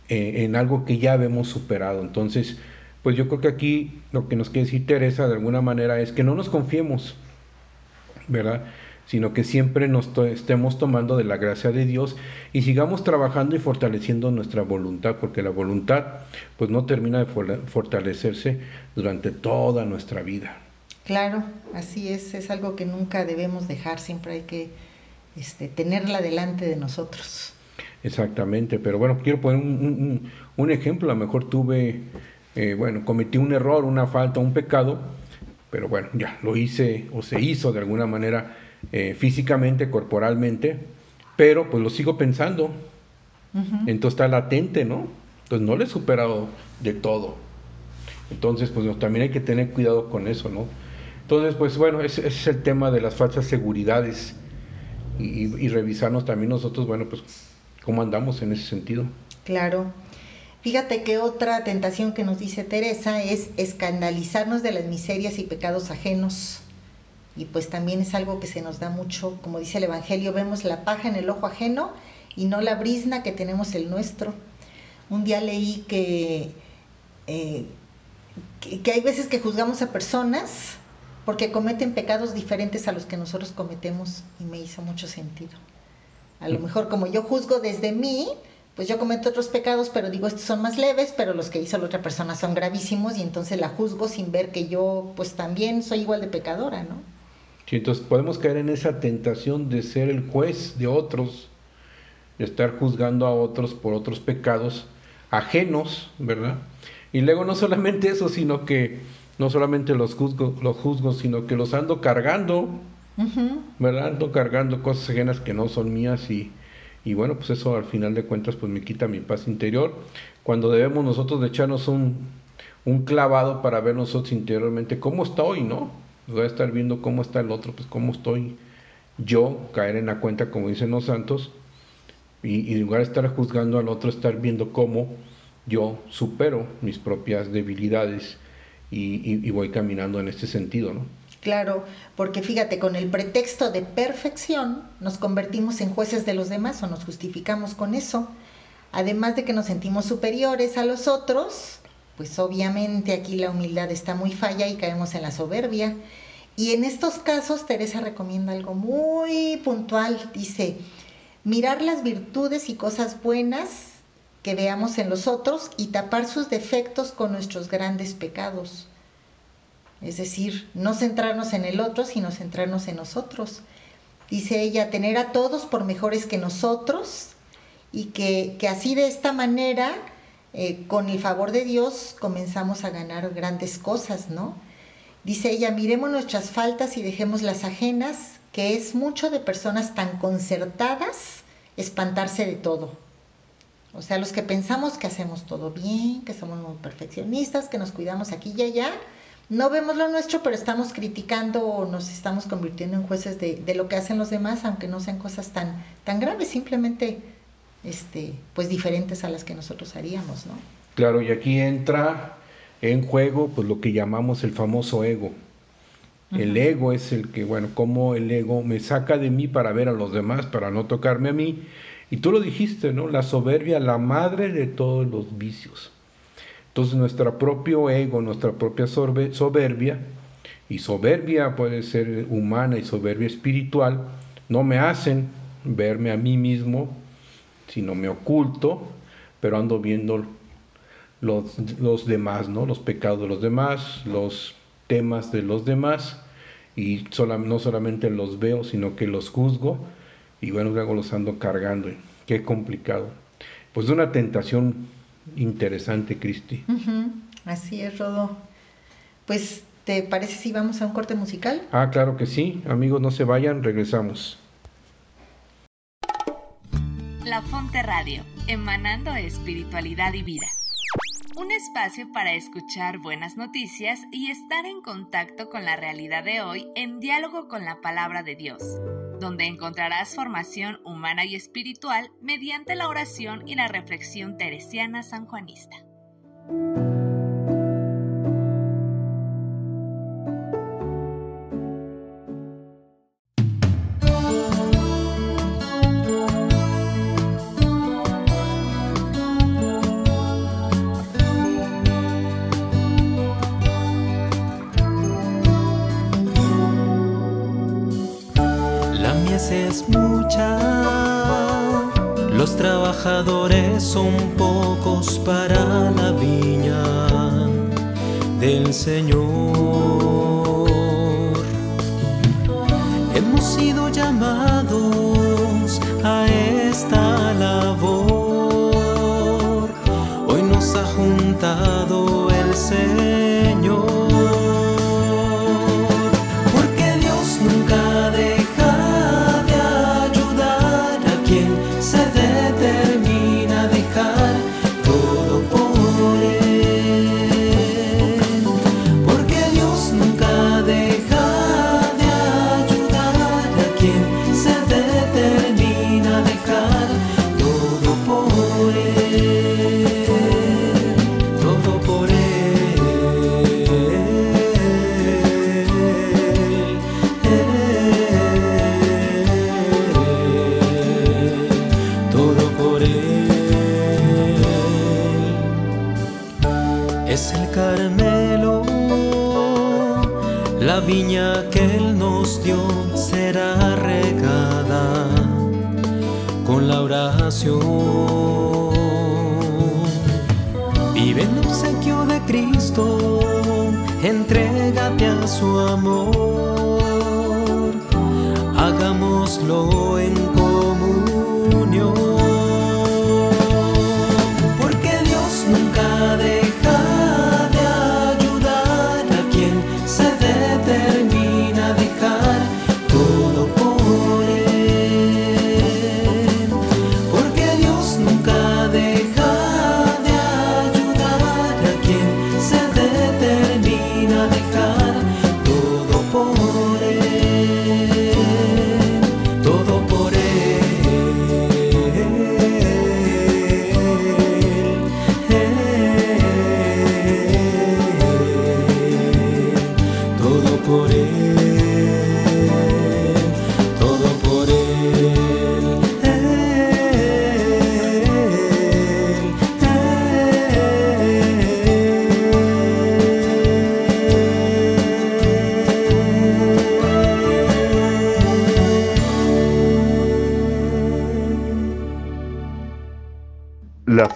eh, en algo que ya habemos superado. Entonces, pues yo creo que aquí lo que nos quiere decir Teresa de alguna manera es que no nos confiemos, ¿verdad? Sino que siempre nos estemos tomando de la gracia de Dios y sigamos trabajando y fortaleciendo nuestra voluntad, porque la voluntad pues no termina de fortalecerse durante toda nuestra vida. Claro, así es, es algo que nunca debemos dejar, siempre hay que este, tenerla delante de nosotros. Exactamente, pero bueno, quiero poner un, un, ejemplo, a lo mejor tuve, eh, bueno, cometí un error, una falta, un pecado, pero bueno, ya lo hice o se hizo de alguna manera eh, físicamente, corporalmente, pero pues lo sigo pensando. Entonces está latente, ¿no? Entonces no le he superado de todo. Entonces, pues también hay que tener cuidado con eso, ¿no? Entonces, pues bueno, ese, es el tema de las falsas seguridades y, y, revisarnos también nosotros, bueno, pues cómo andamos en ese sentido. Claro. Fíjate que otra tentación que nos dice Teresa es escandalizarnos de las miserias y pecados ajenos y pues también es algo que se nos da mucho, como dice el Evangelio, vemos la paja en el ojo ajeno y no la brisna que tenemos el nuestro. Un día leí que, eh, que, hay veces que juzgamos a personas porque cometen pecados diferentes a los que nosotros cometemos y me hizo mucho sentido. A lo mejor como yo juzgo desde mí, pues yo cometo otros pecados, pero digo, estos son más leves, pero los que hizo la otra persona son gravísimos y entonces la juzgo sin ver que yo pues también soy igual de pecadora, ¿no? Entonces podemos caer en esa tentación de ser el juez de otros, de estar juzgando a otros por otros pecados ajenos, ¿verdad? Y luego no solamente eso, sino que no solamente los juzgo, los juzgo sino que los ando cargando, ¿verdad? Ando cargando cosas ajenas que no son mías y, y bueno, pues eso al final de cuentas pues me quita mi paz interior. Cuando debemos nosotros de echarnos un, un clavado para ver nosotros interiormente cómo estoy, ¿no? Voy a estar viendo cómo está el otro, pues cómo estoy yo, caer en la cuenta, como dicen los santos, y, en lugar de estar juzgando al otro, estar viendo cómo yo supero mis propias debilidades y, voy caminando en este sentido, ¿no? Claro, porque fíjate, con el pretexto de perfección nos convertimos en jueces de los demás o nos justificamos con eso. Además de que nos sentimos superiores a los otros, pues obviamente aquí la humildad está muy falla y caemos en la soberbia. Y en estos casos Teresa recomienda algo muy puntual. Dice, mirar las virtudes y cosas buenas que veamos en los otros y tapar sus defectos con nuestros grandes pecados. Es decir, no centrarnos en el otro, sino centrarnos en nosotros. Dice ella, tener a todos por mejores que nosotros y que, que así de esta manera eh, con el favor de Dios comenzamos a ganar grandes cosas, ¿no? Dice ella, miremos nuestras faltas y dejemos las ajenas, que es mucho de personas tan concertadas espantarse de todo. O sea, los que pensamos que hacemos todo bien, que somos muy perfeccionistas, que nos cuidamos aquí y allá, no vemos lo nuestro, pero estamos criticando o nos estamos convirtiendo en jueces de, de lo que hacen los demás, aunque no sean cosas tan, tan graves, simplemente este, pues diferentes a las que nosotros haríamos, ¿no? Claro, y aquí entra en juego pues lo que llamamos el famoso ego. El ego es el que, bueno, como el ego me saca de mí para ver a los demás, para no tocarme a mí, Y tú lo dijiste, ¿no? La soberbia, la madre de todos los vicios. Entonces nuestro propio ego, nuestra propia soberbia, y soberbia puede ser humana y soberbia espiritual, no me hacen verme a mí mismo, sino me oculto, pero ando viendo los, los demás, ¿no? Los pecados de los demás, los temas de los demás, y no solamente los veo, sino que los juzgo, y bueno, luego los ando cargando. Qué complicado. Pues una tentación interesante, Cristi. Así es, Rodo. Pues, ¿te parece si vamos a un corte musical? Ah, claro que sí. Amigos, no se vayan, regresamos. La Fonte Radio, emanando espiritualidad y vida. Un espacio para escuchar buenas noticias y estar en contacto con la realidad de hoy en diálogo con la palabra de Dios, donde encontrarás formación humana y espiritual mediante la oración y la reflexión teresiana sanjuanista. Son pocos para la viña del Señor.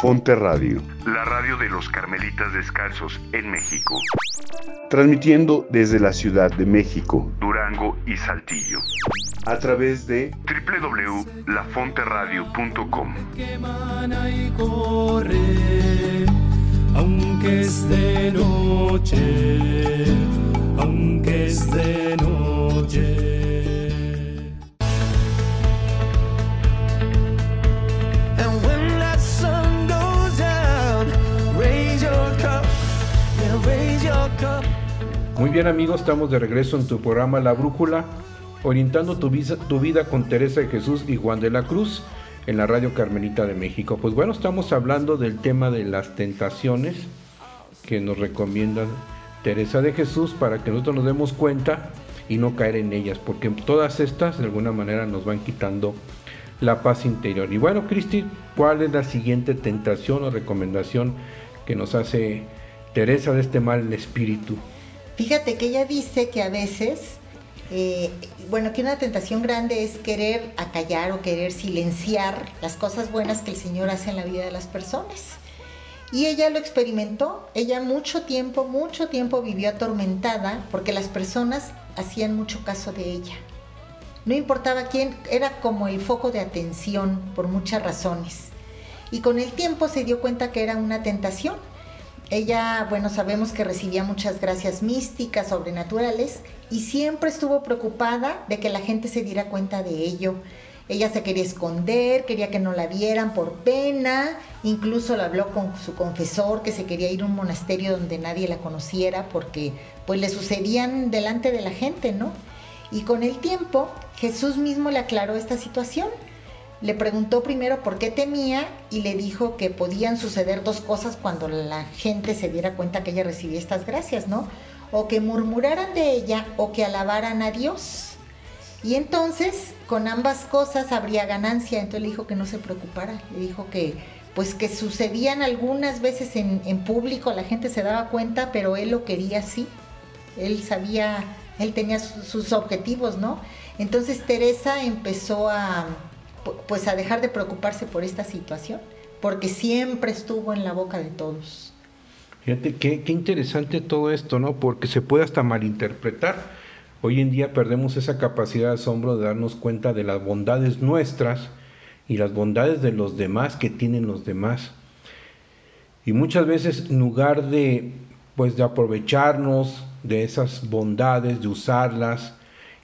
Fonte Radio. La radio de los Carmelitas Descalzos en México. Transmitiendo desde la Ciudad de México, Durango y Saltillo. A través de www.lafonteradio.com. Aunque es de noche, aunque es de noche. Muy bien amigos, estamos de regreso en tu programa La Brújula, orientando tu, tu vida con Teresa de Jesús y Juan de la Cruz en la Radio Carmelita de México. Pues bueno, estamos hablando del tema de las tentaciones que nos recomienda Teresa de Jesús para que nosotros nos demos cuenta y no caer en ellas, porque todas estas de alguna manera nos van quitando la paz interior. Y bueno, Cristi, ¿cuál es la siguiente tentación o recomendación que nos hace Teresa de este mal espíritu? Fíjate que ella dice que a veces, eh, bueno, que una tentación grande es querer acallar o querer silenciar las cosas buenas que el Señor hace en la vida de las personas. Y ella lo experimentó, ella mucho tiempo, mucho tiempo vivió atormentada porque las personas hacían mucho caso de ella. No importaba quién, era como el foco de atención por muchas razones. Y con el tiempo se dio cuenta que era una tentación. Ella, bueno, sabemos que recibía muchas gracias místicas, sobrenaturales, y siempre estuvo preocupada de que la gente se diera cuenta de ello. Ella se quería esconder, quería que no la vieran por pena, incluso la habló con su confesor que se quería ir a un monasterio donde nadie la conociera porque pues le sucedían delante de la gente, ¿no? Y con el tiempo Jesús mismo le aclaró esta situación. Le preguntó primero por qué temía y le dijo que podían suceder dos cosas cuando la gente se diera cuenta que ella recibía estas gracias, ¿no? O que murmuraran de ella o que alabaran a Dios. Y entonces con ambas cosas habría ganancia, entonces le dijo que no se preocupara, le dijo que pues que sucedían algunas veces en, público, la gente se daba cuenta, pero él lo quería así, él sabía, él tenía sus objetivos, ¿no? Entonces Teresa empezó a pues a dejar de preocuparse por esta situación, porque siempre estuvo en la boca de todos. Fíjate, qué, interesante todo esto, ¿no? Porque se puede hasta malinterpretar Hoy en día perdemos esa capacidad de asombro de darnos cuenta de las bondades nuestras y las bondades de los demás que tienen los demás. Y muchas veces en lugar de pues de aprovecharnos de esas bondades, de usarlas,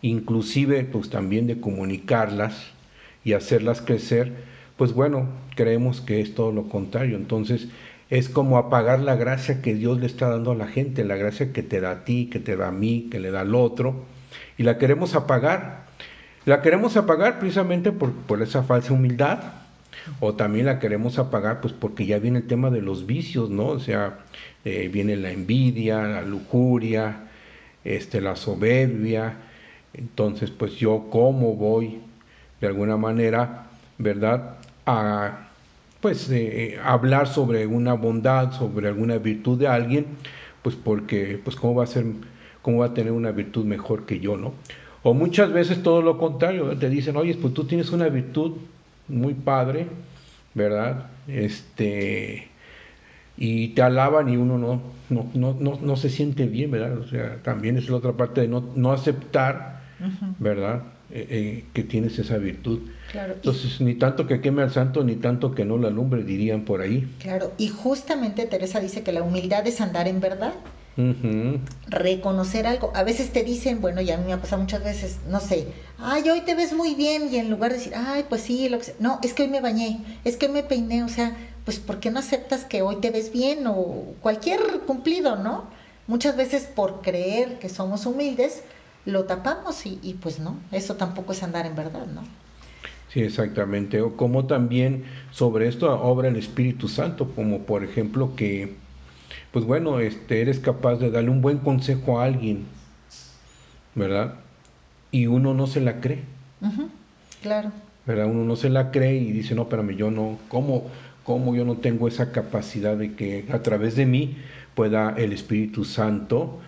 inclusive pues también de comunicarlas y hacerlas crecer, pues bueno, creemos que es todo lo contrario. Entonces, es como apagar la gracia que Dios le está dando a la gente, la gracia que te da a ti, que te da a mí, que le da al otro, y la queremos apagar. La queremos apagar precisamente por, por esa falsa humildad, o también la queremos apagar pues porque ya viene el tema de los vicios, ¿no? O sea, eh, viene la envidia, la lujuria, este, la soberbia, entonces pues yo cómo voy de alguna manera, ¿verdad? A pues eh, hablar sobre una bondad, sobre alguna virtud de alguien, pues porque, pues cómo va a ser, cómo va a tener una virtud mejor que yo, ¿no? O muchas veces todo lo contrario, te dicen, oye, pues tú tienes una virtud muy padre, ¿verdad? Este, y te alaban y uno no, no, no, no, no se siente bien, ¿verdad? O sea, también es la otra parte de no, no aceptar, ¿verdad? Eh, eh, que tienes esa virtud. Entonces, ni tanto que queme al santo, ni tanto que no la alumbre, dirían por ahí. Claro, y justamente Teresa dice que la humildad es andar en verdad. Reconocer algo. A veces te dicen, bueno, ya a mí me ha pasado muchas veces, no sé, ay, hoy te ves muy bien, y en lugar de decir, ay, pues sí, lo que no, es que hoy me bañé, es que hoy me peiné, o sea, pues ¿por qué no aceptas que hoy te ves bien o cualquier cumplido, ¿no? Muchas veces por creer que somos humildes, lo tapamos y, y, pues no, eso tampoco es andar en verdad, ¿no? Sí, exactamente. O como también sobre esto obra el Espíritu Santo, como por ejemplo que, pues bueno, este, eres capaz de darle un buen consejo a alguien, ¿verdad? Y uno no se la cree. Claro. ¿Verdad? Uno no se la cree y dice, no, espérame, yo no, ¿cómo, ¿cómo yo no tengo esa capacidad de que a través de mí pueda el Espíritu Santo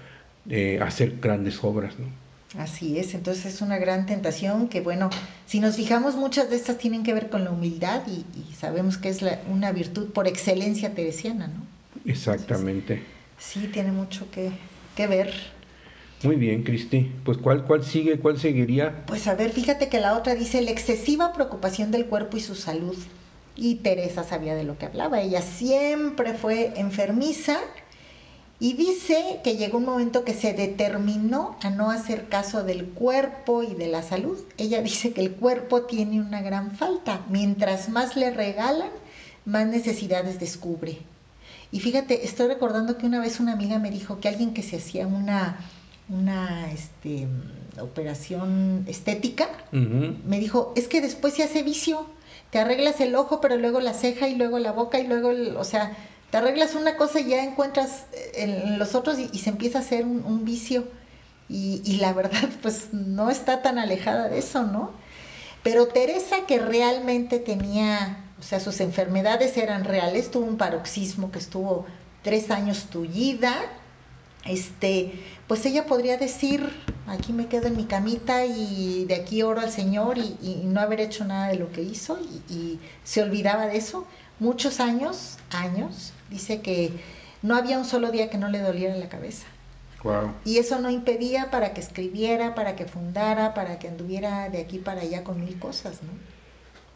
eh, hacer grandes obras, ¿no? Así es, entonces es una gran tentación que, bueno, si nos fijamos, muchas de estas tienen que ver con la humildad y, sabemos que es una virtud por excelencia teresiana, ¿no? Exactamente. sí, tiene mucho que, que, ver. Muy bien, Cristi. Pues ¿cuál, ¿cuál sigue? ¿Cuál seguiría? Pues a ver, fíjate que la otra dice la excesiva preocupación del cuerpo y su salud. Y Teresa sabía de lo que hablaba. Ella siempre fue enfermiza y dice que llegó un momento que se determinó a no hacer caso del cuerpo y de la salud. Ella dice que el cuerpo tiene una gran falta. Mientras más le regalan, más necesidades descubre. Y fíjate, estoy recordando que una vez una amiga me dijo que alguien que se hacía una, una este, operación estética, me dijo, es que después se hace vicio. Te arreglas el ojo, pero luego la ceja y luego la boca y luego, el, o sea, arreglas una cosa y ya encuentras en los otros y, se empieza a hacer un, vicio. Y, la verdad, pues no está tan alejada de eso, ¿no? Pero Teresa, que realmente tenía, o sea, sus enfermedades eran reales, tuvo un paroxismo que estuvo tres años tullida, este, pues ella podría decir, aquí me quedo en mi camita y de aquí oro al Señor y, no haber hecho nada de lo que hizo y, y, se olvidaba de eso. Muchos años, años, dice que no había un solo día que no le doliera la cabeza. Y eso no impedía para que escribiera, para que fundara, para que anduviera de aquí para allá con mil cosas, ¿no?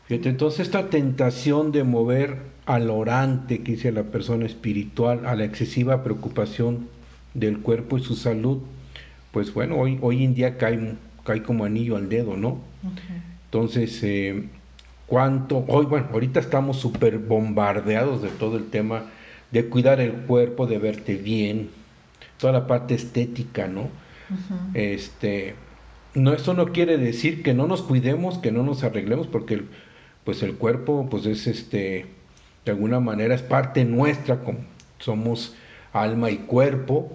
Fíjate, entonces esta tentación de mover al orante, que dice la persona espiritual, a la excesiva preocupación del cuerpo y su salud, pues bueno, hoy, hoy en día cae, cae como anillo al dedo, ¿no? Entonces, eh, ¿cuánto? Hoy, bueno, ahorita estamos súper bombardeados de todo el tema de cuidar el cuerpo, de verte bien, toda la parte estética, ¿no? Este, no, eso no quiere decir que no nos cuidemos, que no nos arreglemos, porque el, pues el cuerpo, pues es este, de alguna manera es parte nuestra, como somos alma y cuerpo,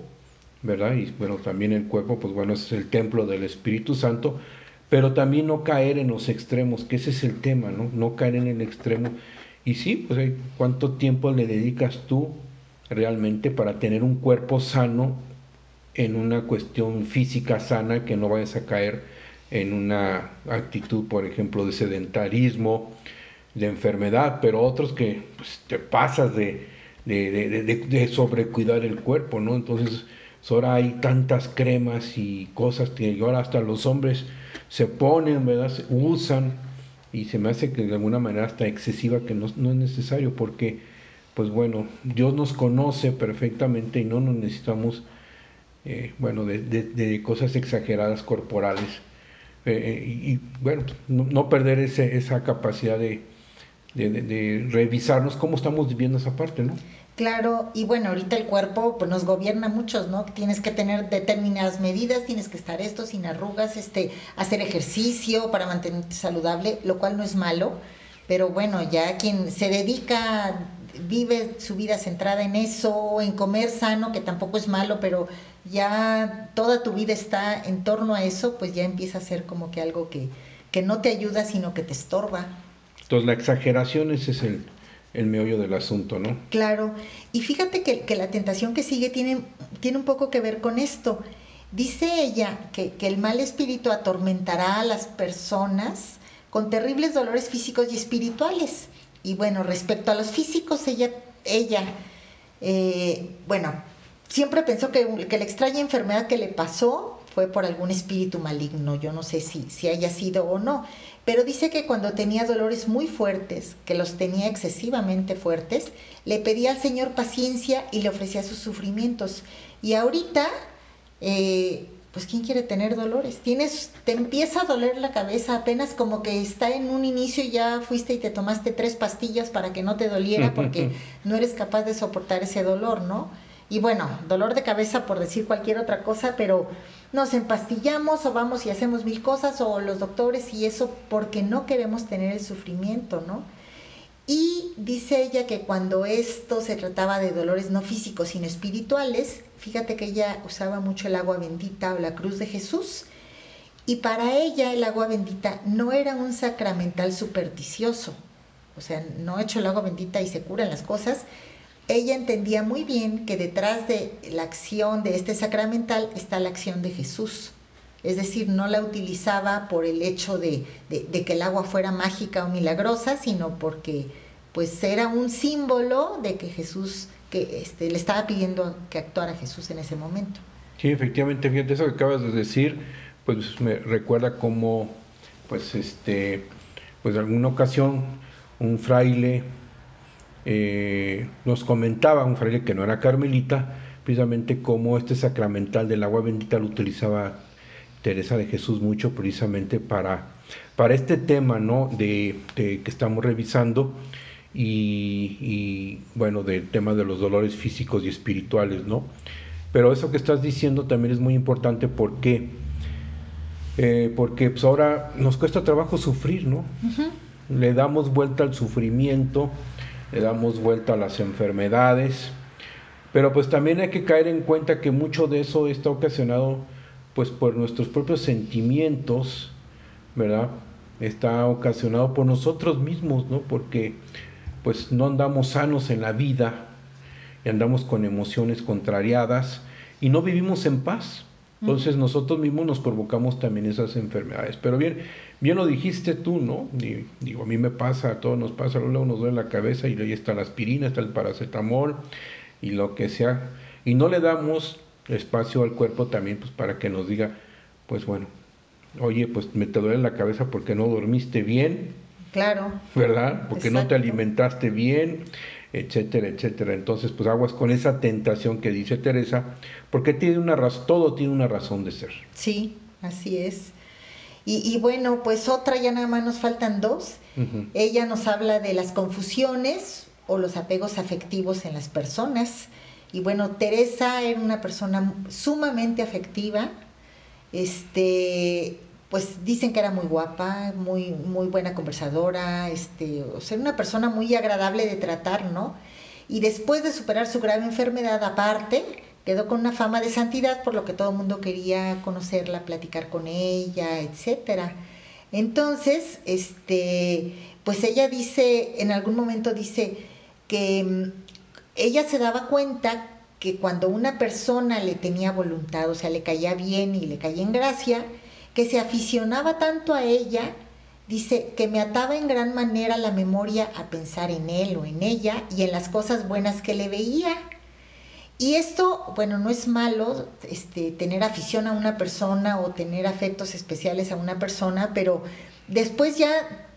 ¿verdad? Y bueno, también el cuerpo, pues bueno, es el templo del Espíritu Santo, pero también no caer en los extremos, que ese es el tema, ¿no? No caer en el extremo. Y sí, pues ¿cuánto tiempo le dedicas tú realmente para tener un cuerpo sano en una cuestión física sana, que no vayas a caer en una actitud, por ejemplo, de sedentarismo, de enfermedad, pero otros que pues, te pasas de, de, de, sobrecuidar el cuerpo, ¿no? Entonces, ahora hay tantas cremas y cosas que ahora hasta los hombres se ponen, ¿verdad? Usan y se me hace que de alguna manera hasta excesiva que no, no es necesario porque pues bueno, Dios nos conoce perfectamente y no nos necesitamos, eh, bueno, de, cosas exageradas corporales. Eh, eh, y, bueno, no, perder ese, esa capacidad de, de, revisarnos cómo estamos viviendo esa parte, ¿no? Claro, y bueno, ahorita el cuerpo pues, nos gobierna muchos, ¿no? Tienes que tener determinadas medidas, tienes que estar esto sin arrugas, este, hacer ejercicio para mantenerte saludable, lo cual no es malo, pero bueno, ya quien se dedica vive su vida centrada en eso, en comer sano, que tampoco es malo, pero ya toda tu vida está en torno a eso, pues ya empieza a ser como que algo que, que no te ayuda, sino que te estorba. Entonces la exageración ese es el, el meollo del asunto, ¿no? Claro, y fíjate que, que, la tentación que sigue tiene, tiene un poco que ver con esto. Dice ella que, que el mal espíritu atormentará a las personas con terribles dolores físicos y espirituales y bueno, respecto a los físicos, ella, ella eh, bueno, siempre pensó que, que, la extraña enfermedad que le pasó fue por algún espíritu maligno. Yo no sé si, si haya sido o no. Pero dice que cuando tenía dolores muy fuertes, que los tenía excesivamente fuertes, le pedía al Señor paciencia y le ofrecía sus sufrimientos. Y ahorita eh, pues ¿quién quiere tener dolores? Tienes, te empieza a doler la cabeza apenas como que está en un inicio y ya fuiste y te tomaste tres pastillas para que no te doliera porque no eres capaz de soportar ese dolor, ¿no? Y bueno, dolor de cabeza por decir cualquier otra cosa, pero nos empastillamos o vamos y hacemos mil cosas o los doctores y eso porque no queremos tener el sufrimiento, ¿no? Y dice ella que cuando esto se trataba de dolores no físicos sino espirituales, fíjate que ella usaba mucho el agua bendita o la cruz de Jesús, y para ella el agua bendita no era un sacramental supersticioso, o sea, no hecho el agua bendita y se curan las cosas. Ella entendía muy bien que detrás de la acción de este sacramental está la acción de Jesús. Es decir, no la utilizaba por el hecho de, que el agua fuera mágica o milagrosa, sino porque pues era un símbolo de que Jesús, que este, le estaba pidiendo que actuara Jesús en ese momento. Sí, efectivamente, fíjate, eso que acabas de decir, pues me recuerda como, pues este, pues en alguna ocasión un fraile eh, nos comentaba, un fraile que no era carmelita, precisamente cómo este sacramental del agua bendita lo utilizaba Teresa de Jesús mucho precisamente para, para este tema ¿no? de, que estamos revisando y, bueno, del tema de los dolores físicos y espirituales, ¿no? Pero eso que estás diciendo también es muy importante porque, eh, porque pues ahora nos cuesta trabajo sufrir, ¿no? Le damos vuelta al sufrimiento, le damos vuelta a las enfermedades, pero pues también hay que caer en cuenta que mucho de eso está ocasionado pues por nuestros propios sentimientos, ¿verdad? está ocasionado por nosotros mismos, ¿no? Porque pues no andamos sanos en la vida y andamos con emociones contrariadas y no vivimos en paz. Entonces nosotros mismos nos provocamos también esas enfermedades. Pero bien, bien lo dijiste tú, ¿no? digo, a mí me pasa, a todos nos pasa, luego nos duele la cabeza y ahí está la aspirina, está el paracetamol y lo que sea. Y no le damos espacio al cuerpo también pues para que nos diga, pues bueno, oye, pues me te duele la cabeza porque no dormiste bien. Claro. ¿Verdad? Porque no te alimentaste bien, etcétera, etcétera. Entonces, pues aguas con esa tentación que dice Teresa, porque tiene una razón, todo tiene una razón de ser. Sí, así es. Y, bueno, pues otra, ya nada más nos faltan dos. Ella nos habla de las confusiones o los apegos afectivos en las personas. Y bueno, Teresa era una persona sumamente afectiva, este, pues dicen que era muy guapa, muy, muy buena conversadora, este, o sea, una persona muy agradable de tratar, ¿no? Y después de superar su grave enfermedad aparte, quedó con una fama de santidad, por lo que todo el mundo quería conocerla, platicar con ella, etcétera. Entonces, este, pues ella dice, en algún momento dice que mm, ella se daba cuenta que cuando una persona le tenía voluntad, o sea, le caía bien y le caía en gracia, que se aficionaba tanto a ella, dice, que me ataba en gran manera la memoria a pensar en él o en ella y en las cosas buenas que le veía. Y esto, bueno, no es malo este, tener afición a una persona o tener afectos especiales a una persona, pero después ya,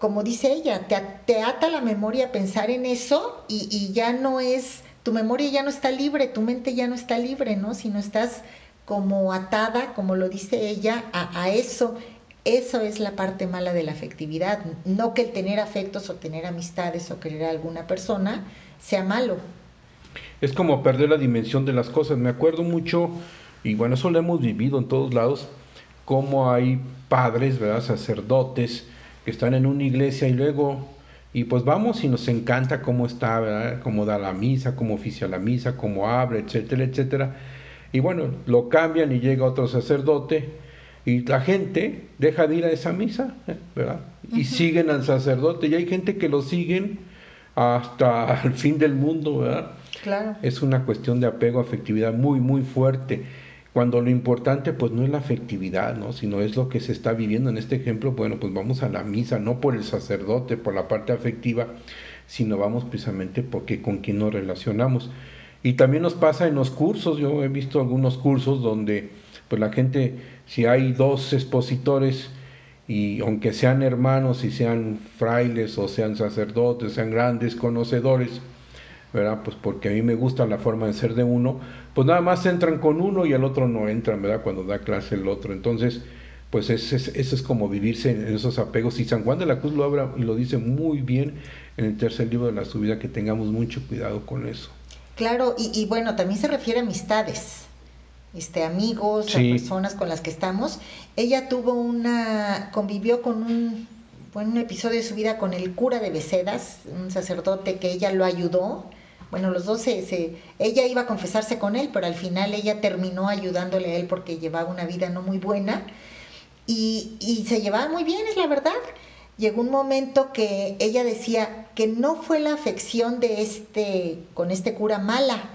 como dice ella, te, ata la memoria a pensar en eso y, y ya no es tu memoria ya no está libre, tu mente ya no está libre, ¿no? Sino estás como atada, como lo dice ella, a, eso. Eso es la parte mala de la afectividad. No que el tener afectos o tener amistades o querer a alguna persona sea malo. Es como perder la dimensión de las cosas. Me acuerdo mucho, y bueno, eso lo hemos vivido en todos lados, como hay padres, ¿verdad? Sacerdotes que están en una iglesia y luego y pues vamos y nos encanta cómo está, cómo da la misa, cómo oficia la misa, cómo abre, etcétera, etcétera. Y bueno, lo cambian y llega otro sacerdote y la gente deja de ir a esa misa. ¿verdad? Y siguen al sacerdote y hay gente que lo siguen hasta el fin del mundo, ¿verdad? Claro. Es una cuestión de apego, afectividad muy, muy fuerte cuando lo importante pues no es la afectividad, ¿no? sino es lo que se está viviendo. En este ejemplo, bueno, pues vamos a la misa, no por el sacerdote, por la parte afectiva, sino vamos precisamente porque con quien nos relacionamos. Y también nos pasa en los cursos, yo he visto algunos cursos donde pues la gente, si hay dos expositores, y aunque sean hermanos y sean frailes o sean sacerdotes, sean grandes conocedores, ¿verdad? Pues porque a mí me gusta la forma de ser de uno, pues nada más entran con uno y el otro no entran, ¿verdad? Cuando da clase el otro. Entonces, pues eso es, es como vivirse en esos apegos. Y San Juan de la Cruz lo habla y lo dice muy bien en el tercer libro de la subida, que tengamos mucho cuidado con eso. Claro, y, bueno, también se refiere a amistades, este, amigos, a personas con las que estamos. Ella tuvo una, convivió con un, un episodio de su vida con el cura de Becedas, un sacerdote que ella lo ayudó bueno, los dos se, ella iba a confesarse con él, pero al final ella terminó ayudándole a él porque llevaba una vida no muy buena y, y se llevaba muy bien, es la verdad. Llegó un momento que ella decía que no fue la afección de este, con este cura mala,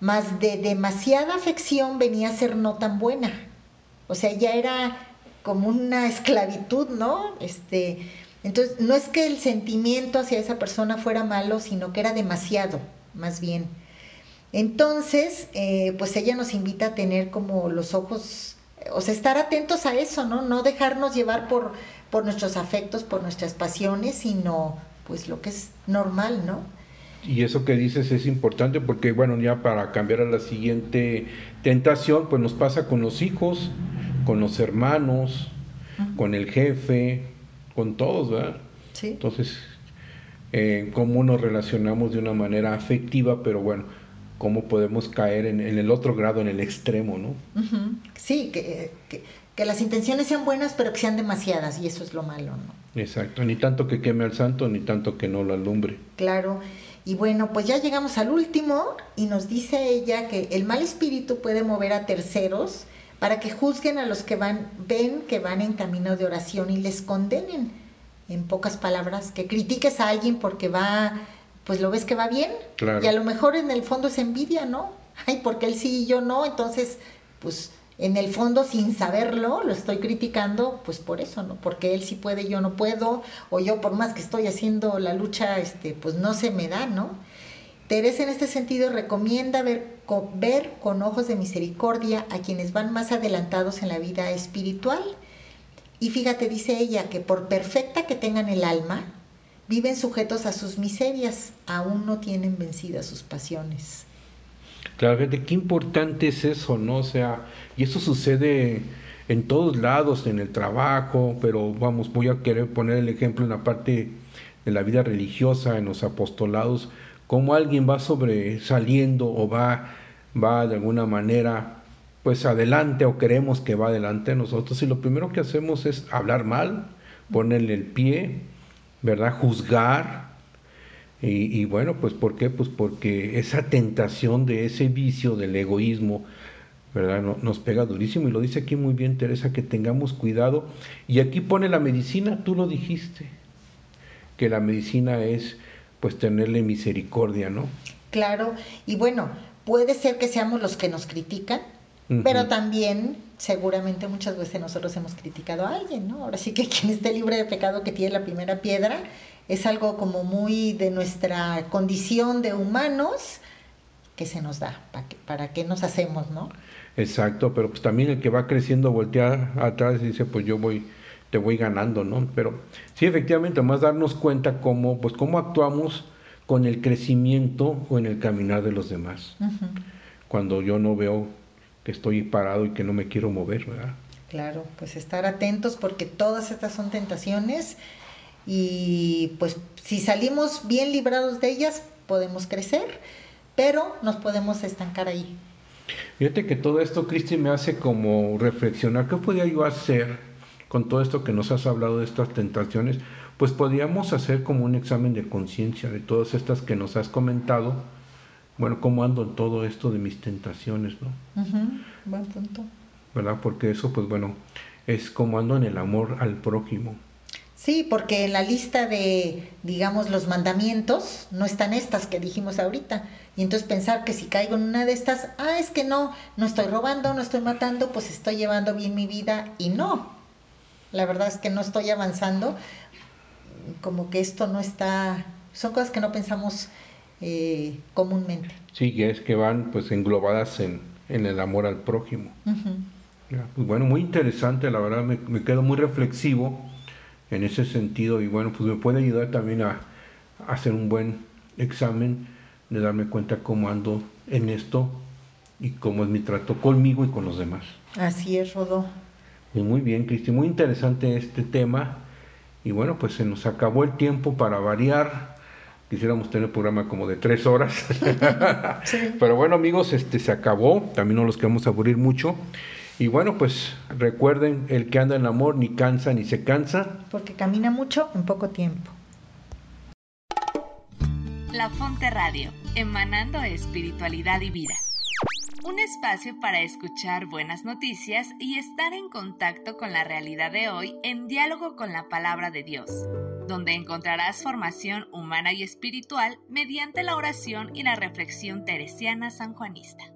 más de demasiada afección venía a ser no tan buena. O sea, ya era como una esclavitud, ¿no? Este, entonces, no es que el sentimiento hacia esa persona fuera malo, sino que era demasiado más bien. Entonces, eh, pues ella nos invita a tener como los ojos, o sea, estar atentos a eso, ¿no? No dejarnos llevar por, por nuestros afectos, por nuestras pasiones, sino pues lo que es normal, ¿no? Y eso que dices es importante porque, bueno, ya para cambiar a la siguiente tentación, pues nos pasa con los hijos, con los hermanos, con el jefe, con todos, ¿verdad? Sí. Entonces, eh, cómo nos relacionamos de una manera afectiva, pero bueno, cómo podemos caer en, el otro grado, en el extremo, ¿no? Sí, que, que, las intenciones sean buenas, pero que sean demasiadas, y eso es lo malo, ¿no? Exacto, ni tanto que queme al santo, ni tanto que no lo alumbre. Claro, y bueno, pues ya llegamos al último, y nos dice ella que el mal espíritu puede mover a terceros para que juzguen a los que van, ven que van en camino de oración y les condenen. En pocas palabras, que critiques a alguien porque va, pues lo ves que va bien. Claro. Y a lo mejor en el fondo es envidia, ¿no? Ay, porque él sí y yo no, entonces, pues en el fondo sin saberlo lo estoy criticando, pues por eso, ¿no? Porque él sí puede, yo no puedo, o yo por más que estoy haciendo la lucha, este, pues no se me da, ¿no? Teresa en este sentido recomienda ver con, ver con ojos de misericordia a quienes van más adelantados en la vida espiritual. Y fíjate, dice ella, que por perfecta que tengan el alma, viven sujetos a sus miserias, aún no tienen vencidas sus pasiones. Claro, fíjate qué importante es eso, ¿no? O sea, y eso sucede en todos lados, en el trabajo, pero vamos, voy a querer poner el ejemplo en la parte de la vida religiosa, en los apostolados, cómo alguien va sobresaliendo o va, va de alguna manera pues adelante o queremos que va adelante nosotros y lo primero que hacemos es hablar mal, ponerle el pie, ¿verdad? Juzgar. Y, y, bueno, pues ¿por qué? Pues porque esa tentación de ese vicio del egoísmo, ¿verdad? No, nos pega durísimo y lo dice aquí muy bien Teresa, que tengamos cuidado. Y aquí pone la medicina, tú lo dijiste, que la medicina es pues tenerle misericordia, ¿no? Claro, y bueno, puede ser que seamos los que nos critican. Pero también seguramente muchas veces nosotros hemos criticado a alguien, ¿no? Ahora sí que quien esté libre de pecado que tiene la primera piedra es algo como muy de nuestra condición de humanos que se nos da, ¿para qué, para qué nos hacemos, no? Exacto, pero pues también el que va creciendo voltea atrás y dice, pues yo voy te voy ganando, ¿no? Pero sí, efectivamente, más darnos cuenta cómo, pues, cómo actuamos con el crecimiento o en el caminar de los demás. Uh -huh. Cuando yo no veo que estoy parado y que no me quiero mover, ¿verdad? Claro, pues estar atentos porque todas estas son tentaciones y pues si salimos bien librados de ellas podemos crecer, pero nos podemos estancar ahí. Fíjate que todo esto, Cristi, me hace como reflexionar, ¿qué podía yo hacer? con todo esto que nos has hablado de estas tentaciones, pues podríamos hacer como un examen de conciencia de todas estas que nos has comentado. Bueno, cómo ando en todo esto de mis tentaciones, ¿no? Uh -huh. Buen punto. ¿Verdad? Porque eso, pues bueno, es como ando en el amor al prójimo. Sí, porque en la lista de, digamos, los mandamientos no están estas que dijimos ahorita. Y entonces pensar que si caigo en una de estas, ah, es que no, no estoy robando, no estoy matando, pues estoy llevando bien mi vida. Y no, la verdad es que no estoy avanzando, como que esto no está, son cosas que no pensamos eh, comúnmente. Sí, que es que van pues englobadas en, en el amor al prójimo. Uh -huh. ya, pues bueno, muy interesante, la verdad me, me, quedo muy reflexivo en ese sentido y bueno, pues me puede ayudar también a, a hacer un buen examen de darme cuenta cómo ando en esto y cómo es mi trato conmigo y con los demás. Así es, Rodó. Y muy bien, Cristi, muy interesante este tema. Y bueno, pues se nos acabó el tiempo para variar. Quisiéramos tener el programa como de tres horas. sí. Pero bueno, amigos, este se acabó. También no los queremos aburrir mucho. Y bueno, pues recuerden, el que anda en amor ni cansa ni se cansa. Porque camina mucho en poco tiempo. La Fonte Radio, emanando espiritualidad y vida un espacio para escuchar buenas noticias y estar en contacto con la realidad de hoy en diálogo con la palabra de Dios, donde encontrarás formación humana y espiritual mediante la oración y la reflexión teresiana sanjuanista.